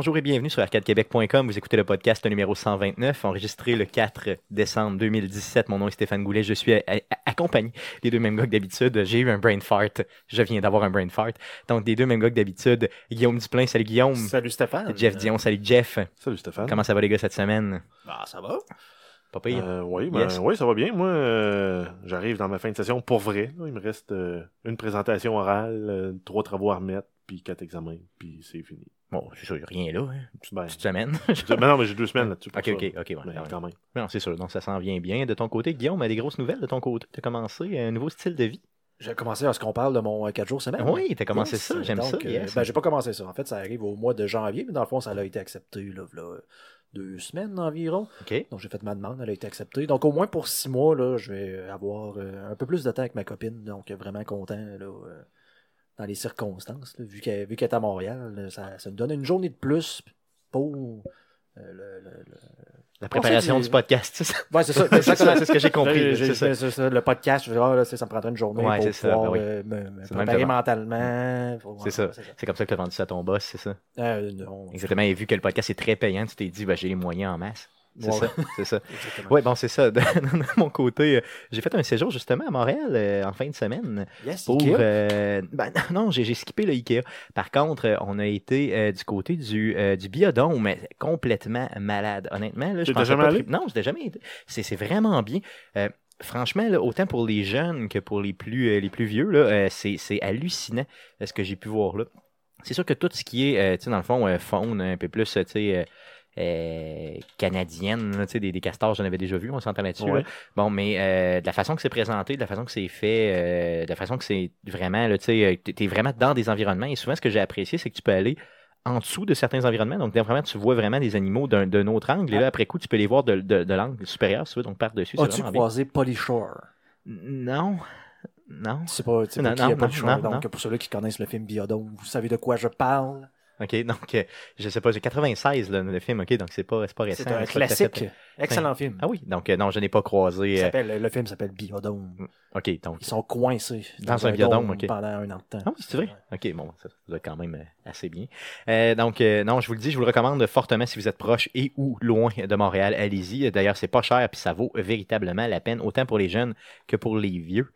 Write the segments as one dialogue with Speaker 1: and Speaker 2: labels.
Speaker 1: Bonjour et bienvenue sur arcadequebec.com. Vous écoutez le podcast numéro 129, enregistré le 4 décembre 2017. Mon nom est Stéphane Goulet. Je suis accompagné des deux mêmes gars que d'habitude. J'ai eu un brain fart. Je viens d'avoir un brain fart. Donc, des deux mêmes gars que d'habitude. Guillaume Duplain, salut Guillaume.
Speaker 2: Salut Stéphane.
Speaker 1: Jeff Dion, salut Jeff.
Speaker 3: Salut Stéphane.
Speaker 1: Comment ça va les gars cette semaine?
Speaker 2: Ah, ça va.
Speaker 1: Pas pire?
Speaker 3: Euh, oui, ben,
Speaker 1: Yes.
Speaker 3: oui, ça va bien. Moi, euh, j'arrive dans ma fin de session pour vrai. Il me reste euh, une présentation orale, euh, trois travaux à remettre, puis quatre examens, puis c'est fini.
Speaker 1: Bon, c'est sûr, rien là. Hein.
Speaker 3: Ben,
Speaker 1: Petite semaine.
Speaker 3: ben non, mais j'ai deux semaines là-dessus.
Speaker 1: ok, ok, ok. ouais,
Speaker 3: quand même.
Speaker 1: Non, c'est sûr. Donc, ça s'en vient bien. De ton côté, Guillaume, des grosses nouvelles de ton côté? Tu as commencé un nouveau style de vie?
Speaker 2: J'ai commencé à ce qu'on parle de mon 4 jours semaine.
Speaker 1: Oui, t'as commencé
Speaker 2: Yes.
Speaker 1: ça. J'aime ça.
Speaker 2: euh,
Speaker 1: yes.
Speaker 2: ben, j'ai pas commencé ça. En fait, ça arrive au mois de janvier, mais dans le fond, ça a été accepté là, là, deux semaines environ.
Speaker 1: OK.
Speaker 2: Donc, j'ai fait ma demande, elle a été acceptée. Donc, au moins pour six mois, là, je vais avoir euh, un peu plus de temps avec ma copine. Donc, vraiment content là, euh, dans les circonstances. là, vu qu'elle est à Montréal, là, ça, ça nous donne une journée de plus pour euh, le, le- le-
Speaker 1: La préparation
Speaker 2: du-
Speaker 1: du podcast, c'est ça?
Speaker 2: Ouais, c'est ça.
Speaker 1: C'est ce que j'ai compris. C'est ça.
Speaker 2: ça, Le podcast, je vais dire, là, c'est- ça me prendrait une journée
Speaker 1: Ouais,
Speaker 2: pour
Speaker 1: ça,
Speaker 2: pouvoir
Speaker 1: ben oui.
Speaker 2: euh, me, préparer mentalement.
Speaker 1: C'est ça.
Speaker 2: c'est ça.
Speaker 1: C'est comme ça que tu as vendu ça à ton boss, c'est ça?
Speaker 2: Euh, non.
Speaker 1: Exactement. Et vu que le podcast est très payant, tu t'es dit, ben, j'ai les moyens en masse. C'est ça, c'est ça. Oui, bon, c'est ça. De, mon côté, euh, j'ai fait un séjour justement à Montréal euh, en fin de semaine
Speaker 2: Yes,
Speaker 1: pour.
Speaker 2: Ikea?
Speaker 1: euh, ben, non, j'ai skippé le Ikea. Par contre, on a été euh, du côté du, du biodôme, mais complètement malade. Honnêtement, là, je pensais
Speaker 3: jamais
Speaker 1: pas
Speaker 3: allé?
Speaker 1: Non, j'étais jamais été. C'est c'est vraiment bien. Franchement, là, autant pour les jeunes que pour les plus, euh, les plus vieux, là, euh, c'est c'est hallucinant ce que j'ai pu voir là. C'est sûr que tout ce qui est, euh, tu sais, dans le fond, faune un peu plus, tu sais, euh, canadienne, là, des, des castors, j'en avais déjà vu, on s'entend là-dessus. là. Bon, mais euh, de la façon que c'est présenté, de la façon que c'est fait, euh, de la façon que c'est vraiment, tu t'es vraiment dans des environnements. Et souvent, ce que j'ai apprécié, c'est que tu peux aller en dessous de certains environnements. Donc, vraiment, tu vois vraiment des animaux d'un autre angle. Et là, après coup, tu peux les voir de, de, de l'angle supérieur, si tu veux, donc par-dessus.
Speaker 2: As-tu croisé Polyshore?
Speaker 1: Non. Non.
Speaker 2: C'est pas,
Speaker 1: Non,
Speaker 2: pas
Speaker 1: non, non,
Speaker 2: Shore. Donc, pour ceux-là qui connaissent le film Biodome, vous savez de quoi je parle?
Speaker 1: OK, donc, euh, je sais pas, j'ai 96, là, le film, OK, donc c'est pas, c'est pas récent.
Speaker 2: C'est un
Speaker 1: fait-
Speaker 2: classique. Excellent film.
Speaker 1: Ah oui, donc, euh, non, je n'ai pas croisé. Euh,
Speaker 2: s'appelle- le film s'appelle Biodome.
Speaker 1: OK, donc.
Speaker 2: Ils sont coincés
Speaker 1: Dans un ok.
Speaker 2: pendant un an de temps.
Speaker 1: Ah oui, c'est vrai? OK, bon, ça, doit être quand même assez bien. Donc, non, je vous le dis, je vous le recommande fortement si vous êtes proche et ou loin de Montréal. Allez-y. D'ailleurs, c'est pas cher puis ça vaut véritablement la peine, autant pour les jeunes que pour les vieux,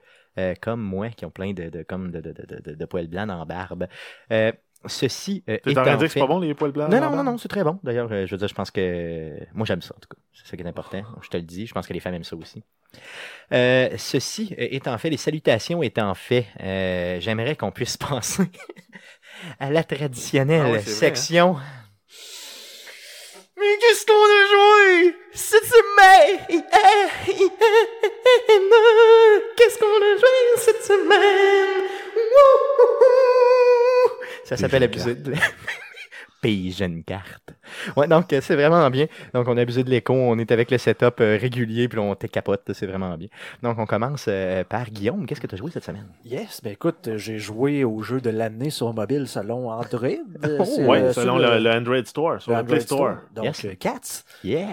Speaker 1: comme moi, qui ont plein de, de, comme de, de, de, de poils blancs en barbe. Ceci
Speaker 3: T'es en train de
Speaker 1: étant
Speaker 3: dire que c'est
Speaker 1: fait-
Speaker 3: pas bon les poils blancs?
Speaker 1: non, non, non, non, c'est très bon. D'ailleurs, euh, je veux dire, je pense que. Moi, j'aime ça, en tout cas. C'est ça qui est important. Je te le dis. Je pense que les femmes aiment ça aussi. Euh, ceci étant fait, les salutations étant fait, euh, j'aimerais qu'on puisse penser à la traditionnelle
Speaker 3: Ah c'est vrai, hein?
Speaker 1: section. Mais qu'est-ce qu'on a joué? Cette semaine? Qu'est-ce qu'on a joué? Cette semaine? Wouhou! Ça s'appelle abuser de Pays jeune carte. Ouais, donc euh, c'est vraiment bien. Donc on a abusé de l'écho, on est avec le setup euh, régulier, puis on te capote, c'est vraiment bien. Donc on commence euh, par Guillaume. Qu'est-ce que tu as joué cette semaine?
Speaker 2: Yes, ben écoute, j'ai joué au jeu de l'année sur mobile selon Android.
Speaker 1: Oh,
Speaker 2: euh,
Speaker 3: selon
Speaker 2: sur
Speaker 3: le, le Android Store, sur
Speaker 2: le
Speaker 3: Play Store.
Speaker 2: Donc,
Speaker 1: Yes.
Speaker 2: Cats.
Speaker 1: Yeah!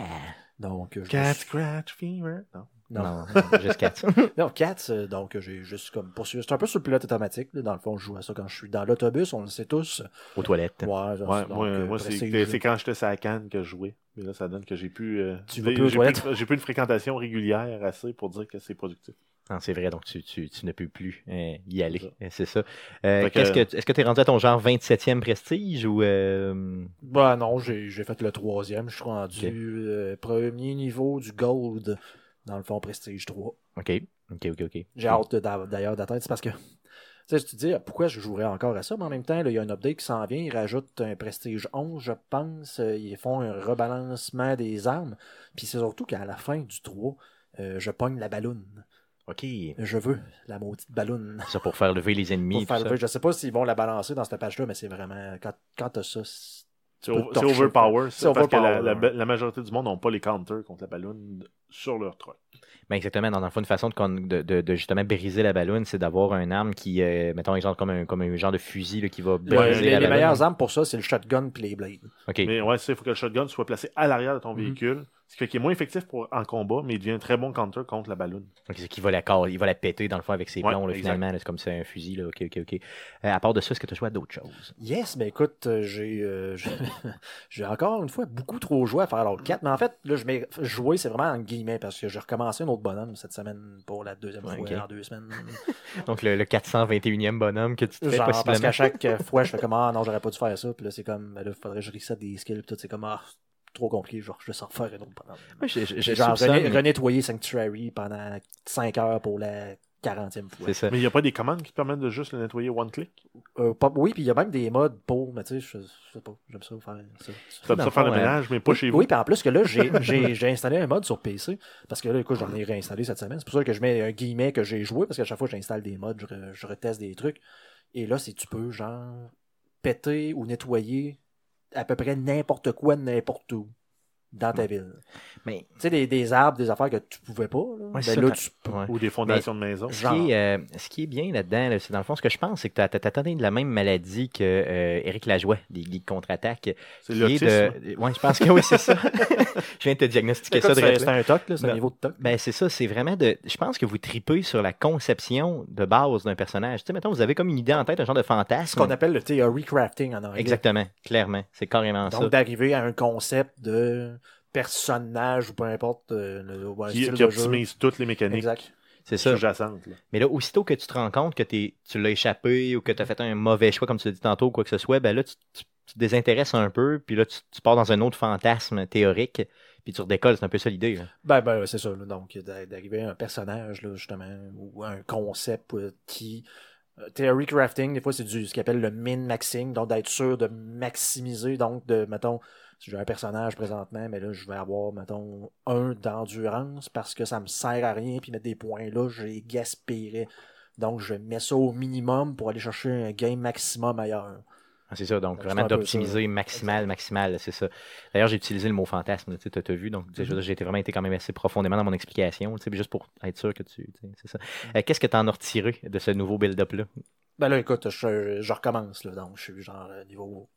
Speaker 2: Donc,
Speaker 3: Cat
Speaker 2: suis-
Speaker 3: Scratch Fever. Non.
Speaker 2: Non,
Speaker 1: Non, non, juste quatre.
Speaker 2: non, Cats, euh, donc j'ai juste comme poursuivi. C'est un peu sur le pilote automatique. là. Dans le fond, je joue à ça quand je suis dans l'autobus, on le sait tous.
Speaker 1: Aux toilettes.
Speaker 2: Ouais, genre,
Speaker 3: Ouais,
Speaker 2: donc,
Speaker 3: moi,
Speaker 2: euh,
Speaker 3: moi c'est quand j'étais sur la canne que je jouais. Mais là, ça donne que j'ai plus, euh,
Speaker 2: Tu vas
Speaker 3: j'ai-
Speaker 2: plus aux
Speaker 3: j'ai j'ai plus une fréquentation régulière assez pour dire que c'est productif.
Speaker 1: Non, c'est vrai, donc tu, tu, tu ne peux plus euh, y aller.
Speaker 3: C'est
Speaker 1: ça. Euh, est-ce que tu es rendu à ton genre 27e prestige ou. euh,
Speaker 2: Bah non, j'ai j'ai fait le troisième. Je suis rendu euh, premier niveau du Gold dans le fond Prestige 3.
Speaker 1: Ok, ok, ok, ok.
Speaker 2: J'ai hâte d'a- d'ailleurs d'atteindre. C'est parce que, tu sais, tu te dis, pourquoi je jouerais encore à ça, mais en même temps, il y a un update qui s'en vient. Ils rajoutent un Prestige 11, je pense. Euh, Ils font un rebalancement des armes. Puis c'est surtout qu'à la fin du 3, euh, je pogne la balloune.
Speaker 1: Ok.
Speaker 2: Je veux la maudite balloune.
Speaker 1: Ça pour faire lever les ennemis.
Speaker 2: Pour faire lever. Je sais pas s'ils vont la balancer dans cette page-là, mais c'est vraiment. Quand, quand t'as ça, c'est-
Speaker 3: overpower.
Speaker 2: C'est
Speaker 3: C'est parce que la,
Speaker 2: overpower.
Speaker 3: la- la majorité du monde n'ont pas les counters contre la ballonne sur leur truck.
Speaker 1: Ben exactement, dans le fond, une façon de, con- de, de- de justement briser la ballonne, c'est d'avoir un arme qui, euh, mettons, exemple, comme un, comme un genre de fusil là, qui va
Speaker 2: Ouais,
Speaker 1: briser
Speaker 2: les,
Speaker 1: la
Speaker 2: les
Speaker 1: ballonne.
Speaker 2: meilleures armes pour ça, c'est le shotgun puis les blades.
Speaker 1: Ok.
Speaker 3: Mais ouais, c'est il faut que le shotgun soit placé à l'arrière de ton
Speaker 2: Mhm.
Speaker 3: véhicule. Ce qui fait qu'il est moins effectif pour, en combat, mais il devient un très bon counter contre la ballonne.
Speaker 1: Donc, c'est qu'il va la il va la péter dans le fond avec ses
Speaker 3: Ouais,
Speaker 1: plombs, là, finalement. là, C'est comme c'est un fusil, là. Ok, ok, ok. Euh, à part de ça, est-ce que tu as joué à d'autres choses?
Speaker 2: Yes, ben écoute, euh, j'ai euh, j'ai- j'ai encore une fois beaucoup trop joué à Fallout 4, mais en fait, là, je mets jouer, c'est vraiment en guillemets, parce que j'ai recommencé un autre bonhomme cette semaine pour la deuxième fois
Speaker 1: ok.
Speaker 2: en deux semaines.
Speaker 1: Donc, le, le 421e bonhomme que tu te fais
Speaker 2: Genre, parce
Speaker 1: possiblement.
Speaker 2: qu'à chaque fois, je fais comme Ah non, j'aurais pas dû faire ça, puis là, c'est comme, ben là, faudrait que je reset des skills, puis tout, c'est comme Ah, trop compliqué, genre, je vais s'en refaire un autre
Speaker 1: je
Speaker 2: J'ai genre renettoyer Sanctuary pendant 5 heures pour la 40e fois.
Speaker 1: Ça.
Speaker 3: Mais il n'y a pas des commandes qui te permettent de juste le nettoyer one click?
Speaker 2: Euh, pas- oui, puis il y a même des modes pour, mais tu sais, je, je sais pas, j'aime ça faire ça.
Speaker 1: Dans
Speaker 3: ça faire le
Speaker 1: fond,
Speaker 3: ménage, mais pas
Speaker 2: oui,
Speaker 3: chez vous.
Speaker 2: Oui, puis en plus que là, j'ai- j'ai j'ai installé un mode sur PC. Parce que là, écoute, j'en ai réinstallé cette semaine. C'est pour ça que je mets un guillemet que j'ai joué, parce qu'à chaque fois que j'installe des modes, je, re- je reteste des trucs. Et là, c'est tu peux, genre, péter ou nettoyer à peu près n'importe quoi, n'importe où dans ta ville.
Speaker 1: Mais
Speaker 2: Tu sais, des, des arbres, des affaires que tu pouvais pas. Là,
Speaker 1: Ouais,
Speaker 2: ben
Speaker 1: ça,
Speaker 2: là, tu peux.
Speaker 1: ouais.
Speaker 3: Ou des fondations de maison.
Speaker 1: ce
Speaker 2: Genre.
Speaker 1: qui, est, euh, ce qui est bien là-dedans, là, c'est dans le fond, ce que je pense, c'est que tu as, atteint de la même maladie que euh, Éric Lajoie, des Ligues contre-attaque.
Speaker 3: C'est l'autisme.
Speaker 1: de... Ouais, je pense que oui, c'est ça. je viens de te diagnostiquer ça de
Speaker 2: c'est un toc, là, c'est un
Speaker 1: Ben,
Speaker 2: niveau de toc.
Speaker 1: Ben, c'est ça, c'est vraiment de. Je pense que vous tripez sur la conception de base d'un personnage. Tu sais, mettons, vous avez comme une idée en tête, un genre de
Speaker 2: ce
Speaker 1: fantasme.
Speaker 2: qu'on appelle le theory crafting en anglais.
Speaker 1: Exactement, clairement. C'est carrément
Speaker 2: Donc,
Speaker 1: ça.
Speaker 2: d'arriver à un concept de personnage ou peu importe euh, le, ou un
Speaker 3: Qui,
Speaker 2: style
Speaker 3: qui
Speaker 2: de jeu.
Speaker 3: optimise toutes les mécaniques
Speaker 2: Exact.
Speaker 1: C'est ça.
Speaker 3: sous-jacentes. là.
Speaker 1: Mais là, aussitôt que tu te rends compte que t'es- tu l'as échappé ou que tu as fait un mauvais choix, comme tu l'as dit tantôt, ou quoi que ce soit, ben là, tu, tu- tu te désintéresses un peu, puis là, tu, tu pars dans un autre fantasme théorique, puis tu redécolles. C'est un peu ça l'idée. là.
Speaker 2: Ben, ben c'est ça. là. donc, d'a- d'arriver à un personnage, là, justement, ou un concept euh, qui. euh, Theory crafting, des fois, c'est du ce qu'on appelle le min-maxing, donc d'être sûr de maximiser, donc de, mettons, si j'ai un personnage présentement, mais là, je vais avoir, mettons, un d'endurance parce que ça me sert à rien, puis mettre des points là, les gaspillerais. Donc, je mets ça au minimum pour aller chercher un gain maximum ailleurs.
Speaker 1: Ah, C'est ça, donc vraiment d'optimiser maximal, maximal, c'est ça. D'ailleurs, j'ai utilisé le mot fantasme, tu as vu, donc veux dire, j'ai été vraiment été quand même assez profondément dans mon explication, juste pour être sûr que tu. C'est ça. Euh, Qu'est-ce que tu en as retiré de ce nouveau build-up-là?
Speaker 2: Ben là, écoute, je, je recommence, là, donc je suis genre euh, niveau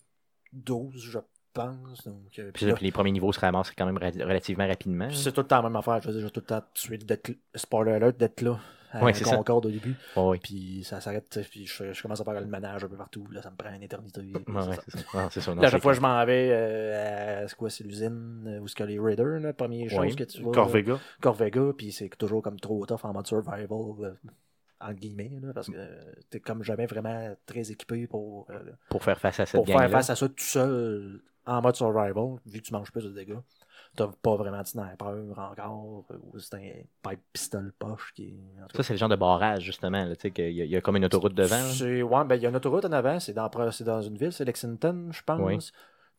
Speaker 2: 12, je pense. Donc, euh,
Speaker 1: Puis
Speaker 2: puis
Speaker 1: là, puis les premiers niveaux se ramassent quand même ra- relativement rapidement.
Speaker 2: c'est tout le temps la même affaire. Je veux dire, j'ai tout le temps tué d'être, spoiler alert, d'être là à
Speaker 1: Ouais, c'est ça.
Speaker 2: Concorde au début.
Speaker 1: Ouais.
Speaker 2: Puis ça s'arrête, puis je, je commence à faire le ménage un peu partout. Là, ça me prend une éternité.
Speaker 1: Ouais,
Speaker 2: c'est ça.
Speaker 1: c'est ça. Non, c'est ça, non,
Speaker 2: Puis à chaque fois, je m'en vais euh, à c'est quoi, c'est l'usine euh, où ce que les Raiders, la première chose que tu vois.
Speaker 3: Corvega.
Speaker 2: Corvega, puis c'est toujours comme trop tough en mode survival, euh, entre guillemets, là, parce que euh, t'es comme jamais vraiment très équipé pour, euh,
Speaker 1: pour faire face à cette
Speaker 2: pour faire face à ça tout seul en mode survival, vu que tu manges plus de dégâts. T'as pas vraiment de sniper encore, ou c'est un pipe pistol poche qui est.
Speaker 1: Ça, c'est le genre de barrage, justement, tu sais, qu'il y, a- il y a comme une autoroute devant. là.
Speaker 2: Ouais, ben il y a une autoroute en avant, c'est dans, dans une ville, c'est Lexington, je pense.
Speaker 1: Oui.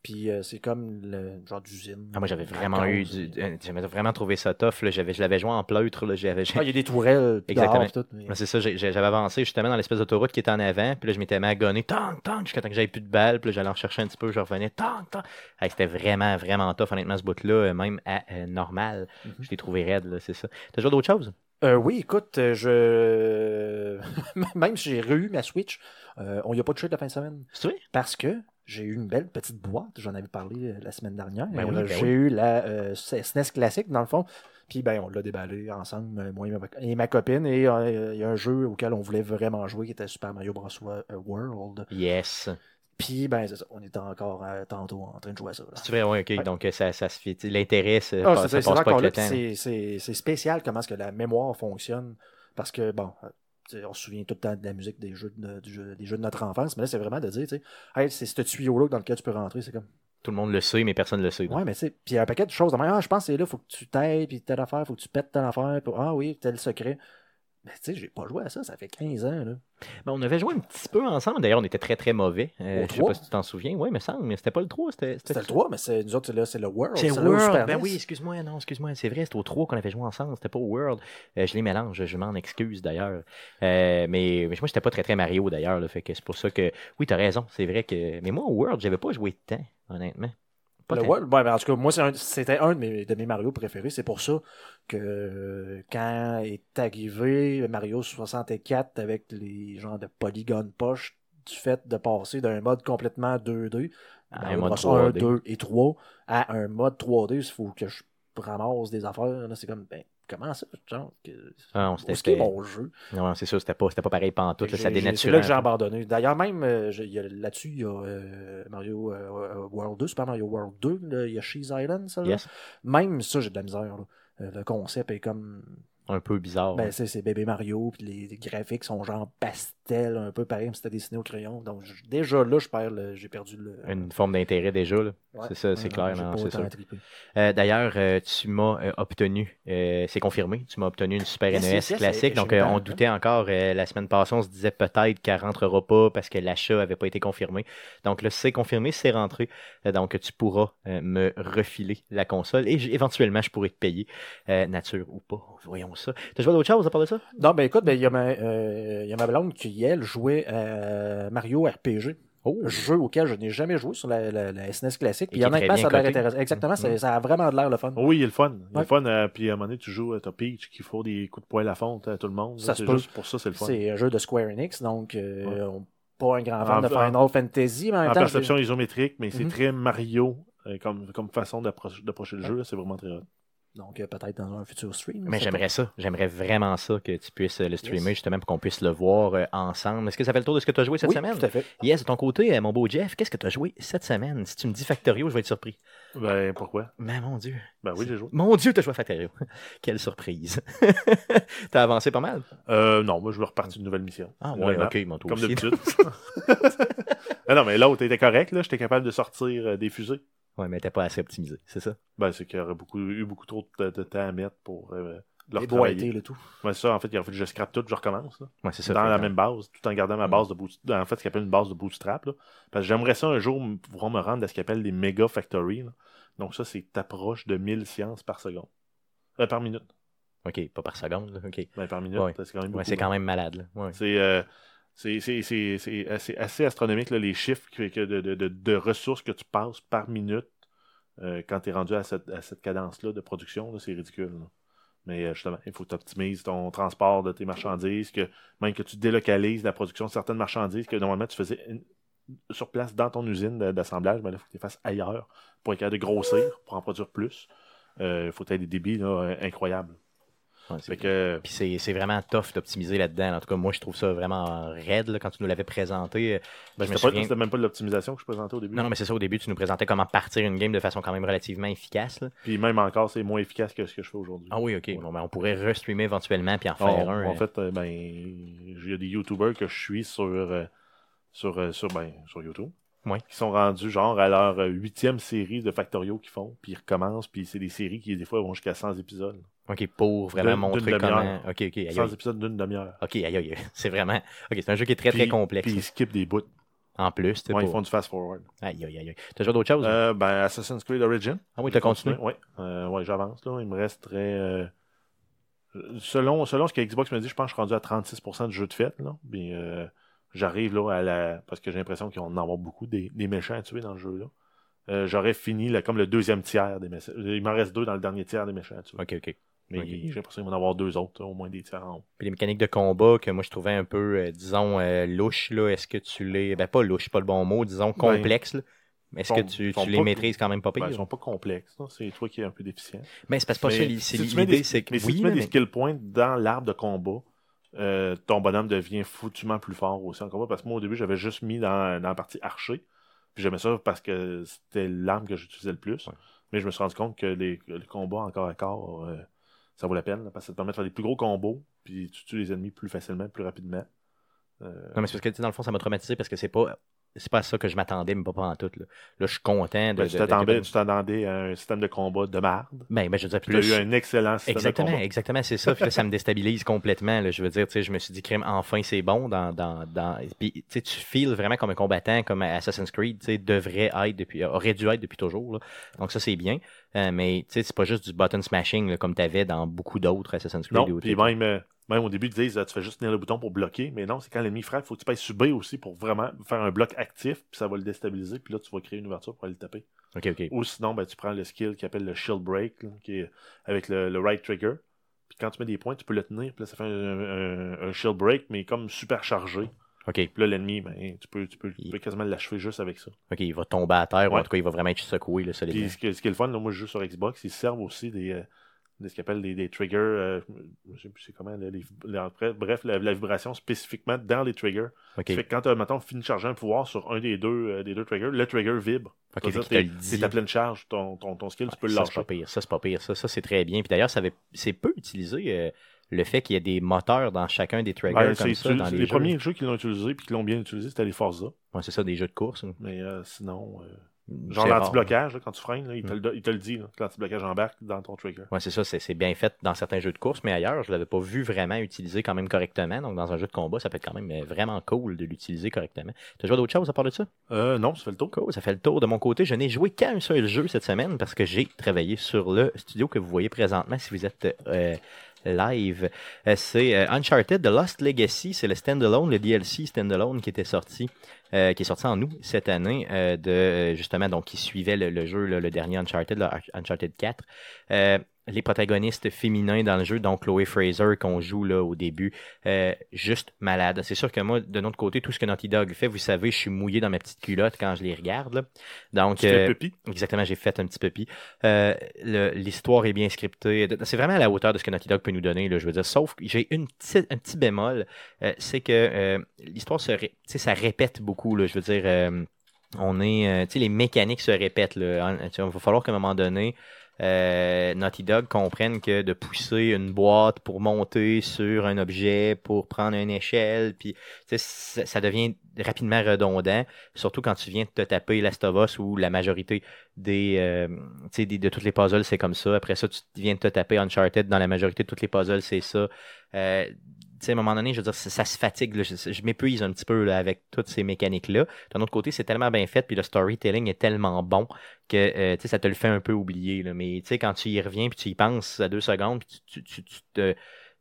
Speaker 2: Puis euh, c'est comme le genre d'usine.
Speaker 1: Ah, moi, j'avais vraiment eu du. euh, J'avais vraiment trouvé ça tough. Là. J'avais, je l'avais joué en pleutre. Là. J'avais,
Speaker 2: Ah, il y a des tourelles,
Speaker 1: Exactement.
Speaker 2: dehors, puis tout. mais-
Speaker 1: Ouais, c'est ça, j'ai- j'avais avancé justement dans l'espèce d'autoroute qui était en avant, puis là je m'étais mis à gonner, tank, tank, jusqu'à temps que j'avais plus de balles, puis là j'allais en chercher un petit peu, je revenais, tank, tank. Hey, c'était vraiment, vraiment tough, honnêtement, ce bout-là, euh, même à euh, normal.
Speaker 2: Mhm.
Speaker 1: Je l'ai trouvé raide, là, c'est ça. T'as joué d'autres choses?
Speaker 2: Euh, oui, écoute, euh, je. Même si j'ai re ma Switch, euh, on y a pas touché de la fin de semaine.
Speaker 1: C'est vrai?
Speaker 2: Parce que j'ai eu une belle petite boîte, j'en avais parlé euh, la semaine dernière.
Speaker 1: Ben oui,
Speaker 2: Euh,
Speaker 1: ben
Speaker 2: j'ai
Speaker 1: oui.
Speaker 2: eu la euh, SNES classique, dans le fond. Puis ben, on l'a déballé ensemble, moi et ma, et ma copine. Et euh, il y a un jeu auquel on voulait vraiment jouer qui était Super Mario Bros. World.
Speaker 1: Yes.
Speaker 2: Puis ben, c'est ça, on était encore euh, tantôt en train de jouer à ça.
Speaker 1: C'est vrai, ouais, ok,
Speaker 2: Ouais.
Speaker 1: donc ça, ça se fait, l'intérêt,
Speaker 2: Ah, c'est
Speaker 1: ça
Speaker 2: ça,
Speaker 1: passe pas avec le temps.
Speaker 2: c'est- spécial comment est-ce que la mémoire fonctionne. Parce que, bon, on se souvient tout le temps de la musique des jeux de, du jeu- des jeux de notre enfance, mais là, c'est vraiment de dire, tu sais, hey, c'est ce tuyau-là dans lequel tu peux rentrer, c'est comme,
Speaker 1: Tout le monde le sait, mais personne ne le sait.
Speaker 2: ouais, mais tu sais, puis il y a un paquet de choses. Ah, je pense que c'est là, faut que tu t'ailles, puis telle affaire, faut que tu pètes telle affaire, puis, ah oui, tel secret. Mais tu sais, j'ai pas joué à ça, ça fait 15 ans, là.
Speaker 1: Ben, on avait joué un petit peu ensemble, d'ailleurs, on était très très mauvais. Euh, je sais pas si tu t'en souviens, ouais, me semble, mais c'était pas le 3, c'était.
Speaker 2: Le 3, mais c'est, nous autres, là, c'est le World.
Speaker 1: C'est World. Ben oui, excuse-moi, non, excuse-moi. C'est vrai, c'était au 3 qu'on avait joué ensemble, c'était pas au World. Euh, je les mélange, je m'en excuse d'ailleurs. Euh, mais, mais moi, j'étais pas très très Mario d'ailleurs, fait que c'est pour ça que. Oui, t'as raison, c'est vrai que. Mais moi, au World, j'avais pas joué de temps, honnêtement. Pas
Speaker 2: Le
Speaker 1: tant.
Speaker 2: World, ouais, ben, en tout cas, moi, c'est un- c'était un, de, mes, de mes Mario préférés. C'est pour ça que euh, quand est arrivé Mario 64 avec les genres de polygones poche, du fait de passer d'un mode complètement 2D,
Speaker 1: À un mode
Speaker 2: Bros. 1,
Speaker 1: 3D.
Speaker 2: 2 et 3, à un mode 3D, il faut que je ramasse des affaires. là, C'est comme, ben, comment ça? Genre, que...
Speaker 1: Ah, on
Speaker 2: est mon jeu?
Speaker 1: Non, c'est ça, c'était pas, pas pareil pantoute, là, ça
Speaker 2: C'est là que j'ai abandonné. D'ailleurs, même euh, il y a- là-dessus, il y a euh, Mario euh, World 2, Super Mario World 2, là, Yoshi's Island, ça. là.
Speaker 1: Yes.
Speaker 2: Même ça, j'ai de la misère. le concept est comme.
Speaker 1: Un peu bizarre.
Speaker 2: Ben, c'est c'est bébé Mario, puis les, les graphiques sont genre pastel, un peu pareil, comme si c'était dessiné au crayon. Donc, je- déjà là, je perds le- j'ai perdu le.
Speaker 1: Une forme d'intérêt déjà, là.
Speaker 2: Ouais.
Speaker 1: C'est ça, c'est
Speaker 2: Ouais,
Speaker 1: clair, non, c'est. Euh, D'ailleurs, euh, tu m'as euh, obtenu, c'est confirmé, tu m'as obtenu une Super NES
Speaker 2: yes, yes,
Speaker 1: classique. donc, on doutait encore euh, la semaine passée, on se disait peut-être qu'elle rentrera pas parce que l'achat avait pas été confirmé. Donc là, c'est confirmé, c'est rentré. Donc, tu pourras me refiler la console et éventuellement, je pourrai te payer, nature ou pas. Voyons ça. T'as joué d'autres choses à part de ça?
Speaker 2: Non, ben écoute, ben, il y, a ma, il y a ma blonde qui, elle, jouait à Mario RPG.
Speaker 1: Oh,
Speaker 2: Jeu auquel je n'ai jamais joué sur la, la, la SNES classique.
Speaker 1: Et
Speaker 2: Puis honnêtement, ça a l'air intéressant. Exactement,
Speaker 1: Mhm.
Speaker 2: c'est- ça a vraiment de l'air le fun.
Speaker 3: Oui, il est le fun. Il est
Speaker 2: Ouais.
Speaker 3: le fun. euh, puis à un moment donné, tu joues, euh, t'as Peach qui faut des coups de poing à la fonte à tout le monde.
Speaker 2: Ça se peut.
Speaker 3: juste pour ça, c'est le fun.
Speaker 2: C'est un jeu de Square Enix, donc euh,
Speaker 3: Ouais.
Speaker 2: on- pas un grand fan
Speaker 3: En-
Speaker 2: de Final Fantasy, mais en même
Speaker 3: En
Speaker 2: temps,
Speaker 3: perception isométrique, mais c'est
Speaker 2: Mhm.
Speaker 3: très Mario euh, comme, comme façon d'approcher le jeu. C'est vraiment très hot.
Speaker 2: Donc euh, peut-être dans un futur stream.
Speaker 1: Mais j'aimerais ça. J'aimerais vraiment ça que tu puisses euh, le streamer justement pour qu'on puisse le voir euh, ensemble. Est-ce que ça fait le tour de ce que tu as joué cette
Speaker 2: oui,
Speaker 1: semaine?
Speaker 2: tout à fait.
Speaker 1: Yes, de ton côté, mon beau Jeff, qu'est-ce que tu as joué cette semaine? Si tu me dis Factorio, je vais être surpris.
Speaker 3: Ben, pourquoi?
Speaker 1: Mais mon Dieu.
Speaker 3: Ben oui, j'ai joué.
Speaker 1: Mon Dieu, tu as joué à Factorio. Quelle surprise. t'as avancé pas mal?
Speaker 3: Euh, non, moi, je veux repartir une nouvelle mission.
Speaker 1: Ah ouais,
Speaker 3: nouvelle
Speaker 1: ok, mon tour
Speaker 3: Comme d'habitude. ah non, mais l'autre était correct, là. J'étais capable de sortir des fusées.
Speaker 1: Ouais, mais t'es pas assez optimisé, c'est ça?
Speaker 3: Ben, c'est qu'il y aurait beaucoup, eu beaucoup trop de, de temps à mettre pour euh, leur travailler.
Speaker 2: boîtés, le tout.
Speaker 3: Ouais, c'est ça, en fait, il aurait fallu que je scrape tout, je recommence. Là.
Speaker 1: Ouais, c'est ça.
Speaker 3: dans la même base, tout en gardant ma
Speaker 1: Mm.
Speaker 3: base de bootstrap. En fait, ce qu'on appelle une base de bootstrap. Là. Parce que j'aimerais ça un jour pouvoir me rendre à ce qu'on appelle les méga factory. là. Donc ça, c'est t'approches de 1000 sciences par seconde. Euh, par minute.
Speaker 1: Ok, pas par seconde, là. ok.
Speaker 3: Ben, par minute,
Speaker 1: Ouais.
Speaker 3: c'est quand même
Speaker 1: Ouais, c'est quand même malade, là. Ouais.
Speaker 3: C'est euh, c'est- assez, assez astronomique, les chiffres de, de- de- ressources que tu passes par minute euh, quand tu es rendu à cette, à cette cadence-là de production. C'est ridicule. Mais euh, justement, il faut que tu optimises ton transport de tes marchandises, que même que tu délocalises la production de certaines marchandises que normalement tu faisais sur place dans ton usine d'assemblage, ben là, il faut que tu les fasses ailleurs pour être capable de grossir, pour en produire plus. Euh, Il faut que tu aies des débits euh, incroyables.
Speaker 1: Ouais, c'est-
Speaker 3: que,
Speaker 1: Puis c'est vraiment tough d'optimiser là-dedans. En tout cas, moi, je trouve ça vraiment raide là, quand tu nous l'avais présenté.
Speaker 3: ben, c'était
Speaker 1: souviens-
Speaker 3: même pas de l'optimisation que je présentais au début.
Speaker 1: Non, non, mais c'est ça, au début, tu nous présentais comment partir une game de façon quand même relativement efficace. là.
Speaker 3: Puis même encore, c'est moins efficace que ce que je fais aujourd'hui.
Speaker 1: Ah oui, ok.
Speaker 3: Ouais.
Speaker 1: Bon, ben, on pourrait restreamer éventuellement puis en
Speaker 3: Oh,
Speaker 1: faire un.
Speaker 3: en
Speaker 1: euh,
Speaker 3: fait, euh, ben, il y a des YouTubers que je suis sur, euh, sur, euh, sur, ben, sur YouTube.
Speaker 1: Ouais.
Speaker 3: Qui sont rendus genre à leur huitième série de Factorio qu'ils font, puis ils recommencent, puis c'est des séries qui des fois vont jusqu'à 100 épisodes.
Speaker 1: Ok, pour vraiment montrer comment. Ok, ok, aïe,
Speaker 3: 100
Speaker 1: aïe.
Speaker 3: épisodes d'une demi-heure.
Speaker 1: Ok, aïe, aïe. C'est vraiment. Ok, c'est un jeu qui est très, très complexe.
Speaker 3: Puis ils skippent des bouts.
Speaker 1: En plus, tu
Speaker 3: Ouais, ils font du fast-forward.
Speaker 1: Aïe, aïe, aïe. T'as joué d'autres choses?
Speaker 3: Euh, ben, Assassin's Creed Origin.
Speaker 1: ah oui, t'as continué.
Speaker 3: Oui, euh, ouais, j'avance. là. Il me resterait. euh, selon, selon ce que Xbox me dit, je pense que je suis rendu à 36% du jeu de fête. Là. Puis, euh, j'arrive là à la. Parce que j'ai l'impression qu'ils vont en avoir beaucoup des, des méchants à tuer dans le jeu. là. Euh, J'aurais fini là, comme le deuxième tiers des méchants. Il m'en reste deux dans le dernier tiers des méchants à tuer.
Speaker 1: Ok, ok.
Speaker 3: Mais j'ai l'impression qu'ils vont en avoir deux autres, au moins des haut.
Speaker 1: Puis les mécaniques de combat que moi je trouvais un peu, euh, disons, euh, louches, là. Est-ce que tu les. Ben, pas louche, pas le bon mot, disons, complexes, là. Mais Est-ce
Speaker 3: Ben,
Speaker 1: que tu, tu les maîtrises quand même pas
Speaker 3: Ben,
Speaker 1: pire?
Speaker 3: ils sont pas complexes. là. C'est toi qui es un peu déficient.
Speaker 1: Ben, c'est pas
Speaker 3: Mais
Speaker 1: ça, c'est
Speaker 3: si tu mets
Speaker 1: l'idée,
Speaker 3: des-
Speaker 1: c'est que.
Speaker 3: Mais si tu mets des
Speaker 1: mais-
Speaker 3: skill points dans l'arbre de combat, euh, ton bonhomme devient foutument plus fort aussi en combat. Parce que moi, au début, j'avais juste mis dans, dans la partie archer. Puis j'aimais ça parce que c'était l'arme que j'utilisais le plus.
Speaker 1: Ouais.
Speaker 3: Mais je me suis rendu compte que les, le combat encore à corps, euh, ça vaut la peine. parce que ça te permet de faire des plus gros combos. Puis tu tues les ennemis plus facilement, plus rapidement. Euh,
Speaker 1: Non, mais c'est parce que, dans le fond, ça m'a traumatisé parce que c'est pas. C'est pas ça que je m'attendais, mais pas en tout. Là. là, je suis content de.
Speaker 3: ben,
Speaker 1: de-
Speaker 3: tu
Speaker 1: de-
Speaker 3: t'attendais
Speaker 1: de-
Speaker 3: tu t'attendais à un système de combat de marde.
Speaker 1: Ben, ben, je veux dire,
Speaker 3: Puis tu as
Speaker 1: plus.
Speaker 3: eu un excellent système de
Speaker 1: Exactement,
Speaker 3: combat.
Speaker 1: exactement, c'est ça. Puis là, ça me déstabilise complètement. là. Je veux dire, tu sais, je me suis dit, crime, enfin, c'est bon. Dans, dans, dans... Puis, tu sais, tu files vraiment comme un combattant, comme Assassin's Creed, tu sais, devrait être depuis, aurait dû être depuis toujours. là. Donc, ça, c'est bien. Euh, mais, tu sais, c'est pas juste du button smashing, là, comme tu avais dans beaucoup d'autres Assassin's Creed.
Speaker 3: Non, puis même, euh, même au début, ils disent euh, tu fais juste tenir le bouton pour bloquer, mais non, c'est quand l'ennemi frappe, il faut que tu payes subir aussi pour vraiment faire un bloc actif, puis ça va le déstabiliser, puis là, tu vas créer une ouverture pour aller le taper. Ou sinon, ben, tu prends le skill qui appelle le shield break, là, qui est avec le, le right trigger, puis quand tu mets des points, tu peux le tenir, puis là, ça fait un, un- un shield break, mais comme super chargé.
Speaker 1: OK.
Speaker 3: Puis là, l'ennemi, ben, tu peux, tu peux, tu
Speaker 1: Il-
Speaker 3: peux quasiment l'achever juste avec ça.
Speaker 1: OK, il va tomber à terre, ou en tout cas, il va vraiment être secoué, là, solidement.
Speaker 3: Puis ce qui, ce qui est le fun, là, moi je joue sur Xbox, ils servent aussi des, euh, des- ce qu'ils appellent des, des triggers, euh, je sais plus c'est comment, les- les- bref, la, la vibration spécifiquement dans les triggers. Ça fait que quand tu as, mettons, fini de charger un pouvoir sur un des deux, euh, des deux triggers, le trigger vibre. C'est à pleine charge, ton, ton, ton skill, tu peux le
Speaker 1: ça, c'est pas
Speaker 3: lâcher.
Speaker 1: pire. Ça, c'est pas pire. Ça, ça c'est très bien. Puis d'ailleurs, c'est peu utilisé euh, le fait qu'il y ait des moteurs dans chacun des triggers
Speaker 3: Ben,
Speaker 1: comme ça dans les,
Speaker 3: les
Speaker 1: jeux.
Speaker 3: premiers jeux qui l'ont utilisé puis qui l'ont bien utilisé, c'était les Forza.
Speaker 1: Ouais, c'est ça, des jeux de course. hein.
Speaker 3: Mais sinon, genre l'anti-blocage, quand tu freines, là, il, te
Speaker 1: Mm.
Speaker 3: le, il te le dit, l'anti-blocage embarque dans ton trigger.
Speaker 1: Ouais, c'est ça, c'est c'est bien fait dans certains jeux de course, mais ailleurs, je l'avais pas vu vraiment utilisé quand même correctement. Donc, dans un jeu de combat, ça peut être quand même vraiment cool de l'utiliser correctement. T'as joué à d'autres choses à part de ça?
Speaker 3: Euh, non, ça fait le tour.
Speaker 1: Cool, ça fait le tour de mon côté. Je n'ai joué qu'un seul jeu cette semaine parce que j'ai travaillé sur le studio que vous voyez présentement si vous êtes euh, live. Euh, c'est euh, Uncharted The Lost Legacy. C'est le standalone, le DLC standalone qui était sorti, euh, qui est sorti en août cette année, euh, de euh, justement, donc qui suivait le, le jeu, là, le dernier Uncharted, le Uncharted 4. Les protagonistes féminins dans le jeu, donc Chloé Fraser qu'on joue là au début, euh, juste malade. C'est sûr que moi, de notre côté, tout ce que Naughty Dog fait, vous savez, je suis mouillé dans ma petite culotte quand je les regarde. là. Donc,
Speaker 3: Tu
Speaker 1: euh. Exactement, j'ai fait un petit peu pis. Euh, L'histoire est bien scriptée. C'est vraiment à la hauteur de ce que Naughty Dog peut nous donner, là, je veux dire. Sauf que j'ai une petite, un petit bémol, euh, c'est que euh, l'histoire se ré- ça répète beaucoup, là, je veux dire. euh, on est, euh, tu sais, les mécaniques se répètent. Là, il va falloir qu'à un moment donné, euh, Naughty Dog comprenne que de pousser une boîte pour monter sur un objet, pour prendre une échelle, puis ça, devient rapidement redondant, surtout quand tu viens de te taper Last of Us où la majorité des, euh, de toutes les puzzles, c'est comme ça. Après ça, tu viens de te taper Uncharted, dans la majorité de toutes les puzzles, c'est ça. Euh, à un moment donné, je veux dire, ça, ça se fatigue. Je, m'épuise un petit peu avec toutes ces mécaniques-là. D'un autre côté, c'est tellement bien fait, puis le storytelling est tellement bon que euh, ça te le fait un peu oublier. Là. Mais quand tu y reviens, puis tu y penses à deux secondes, puis tu, tu, tu- tu te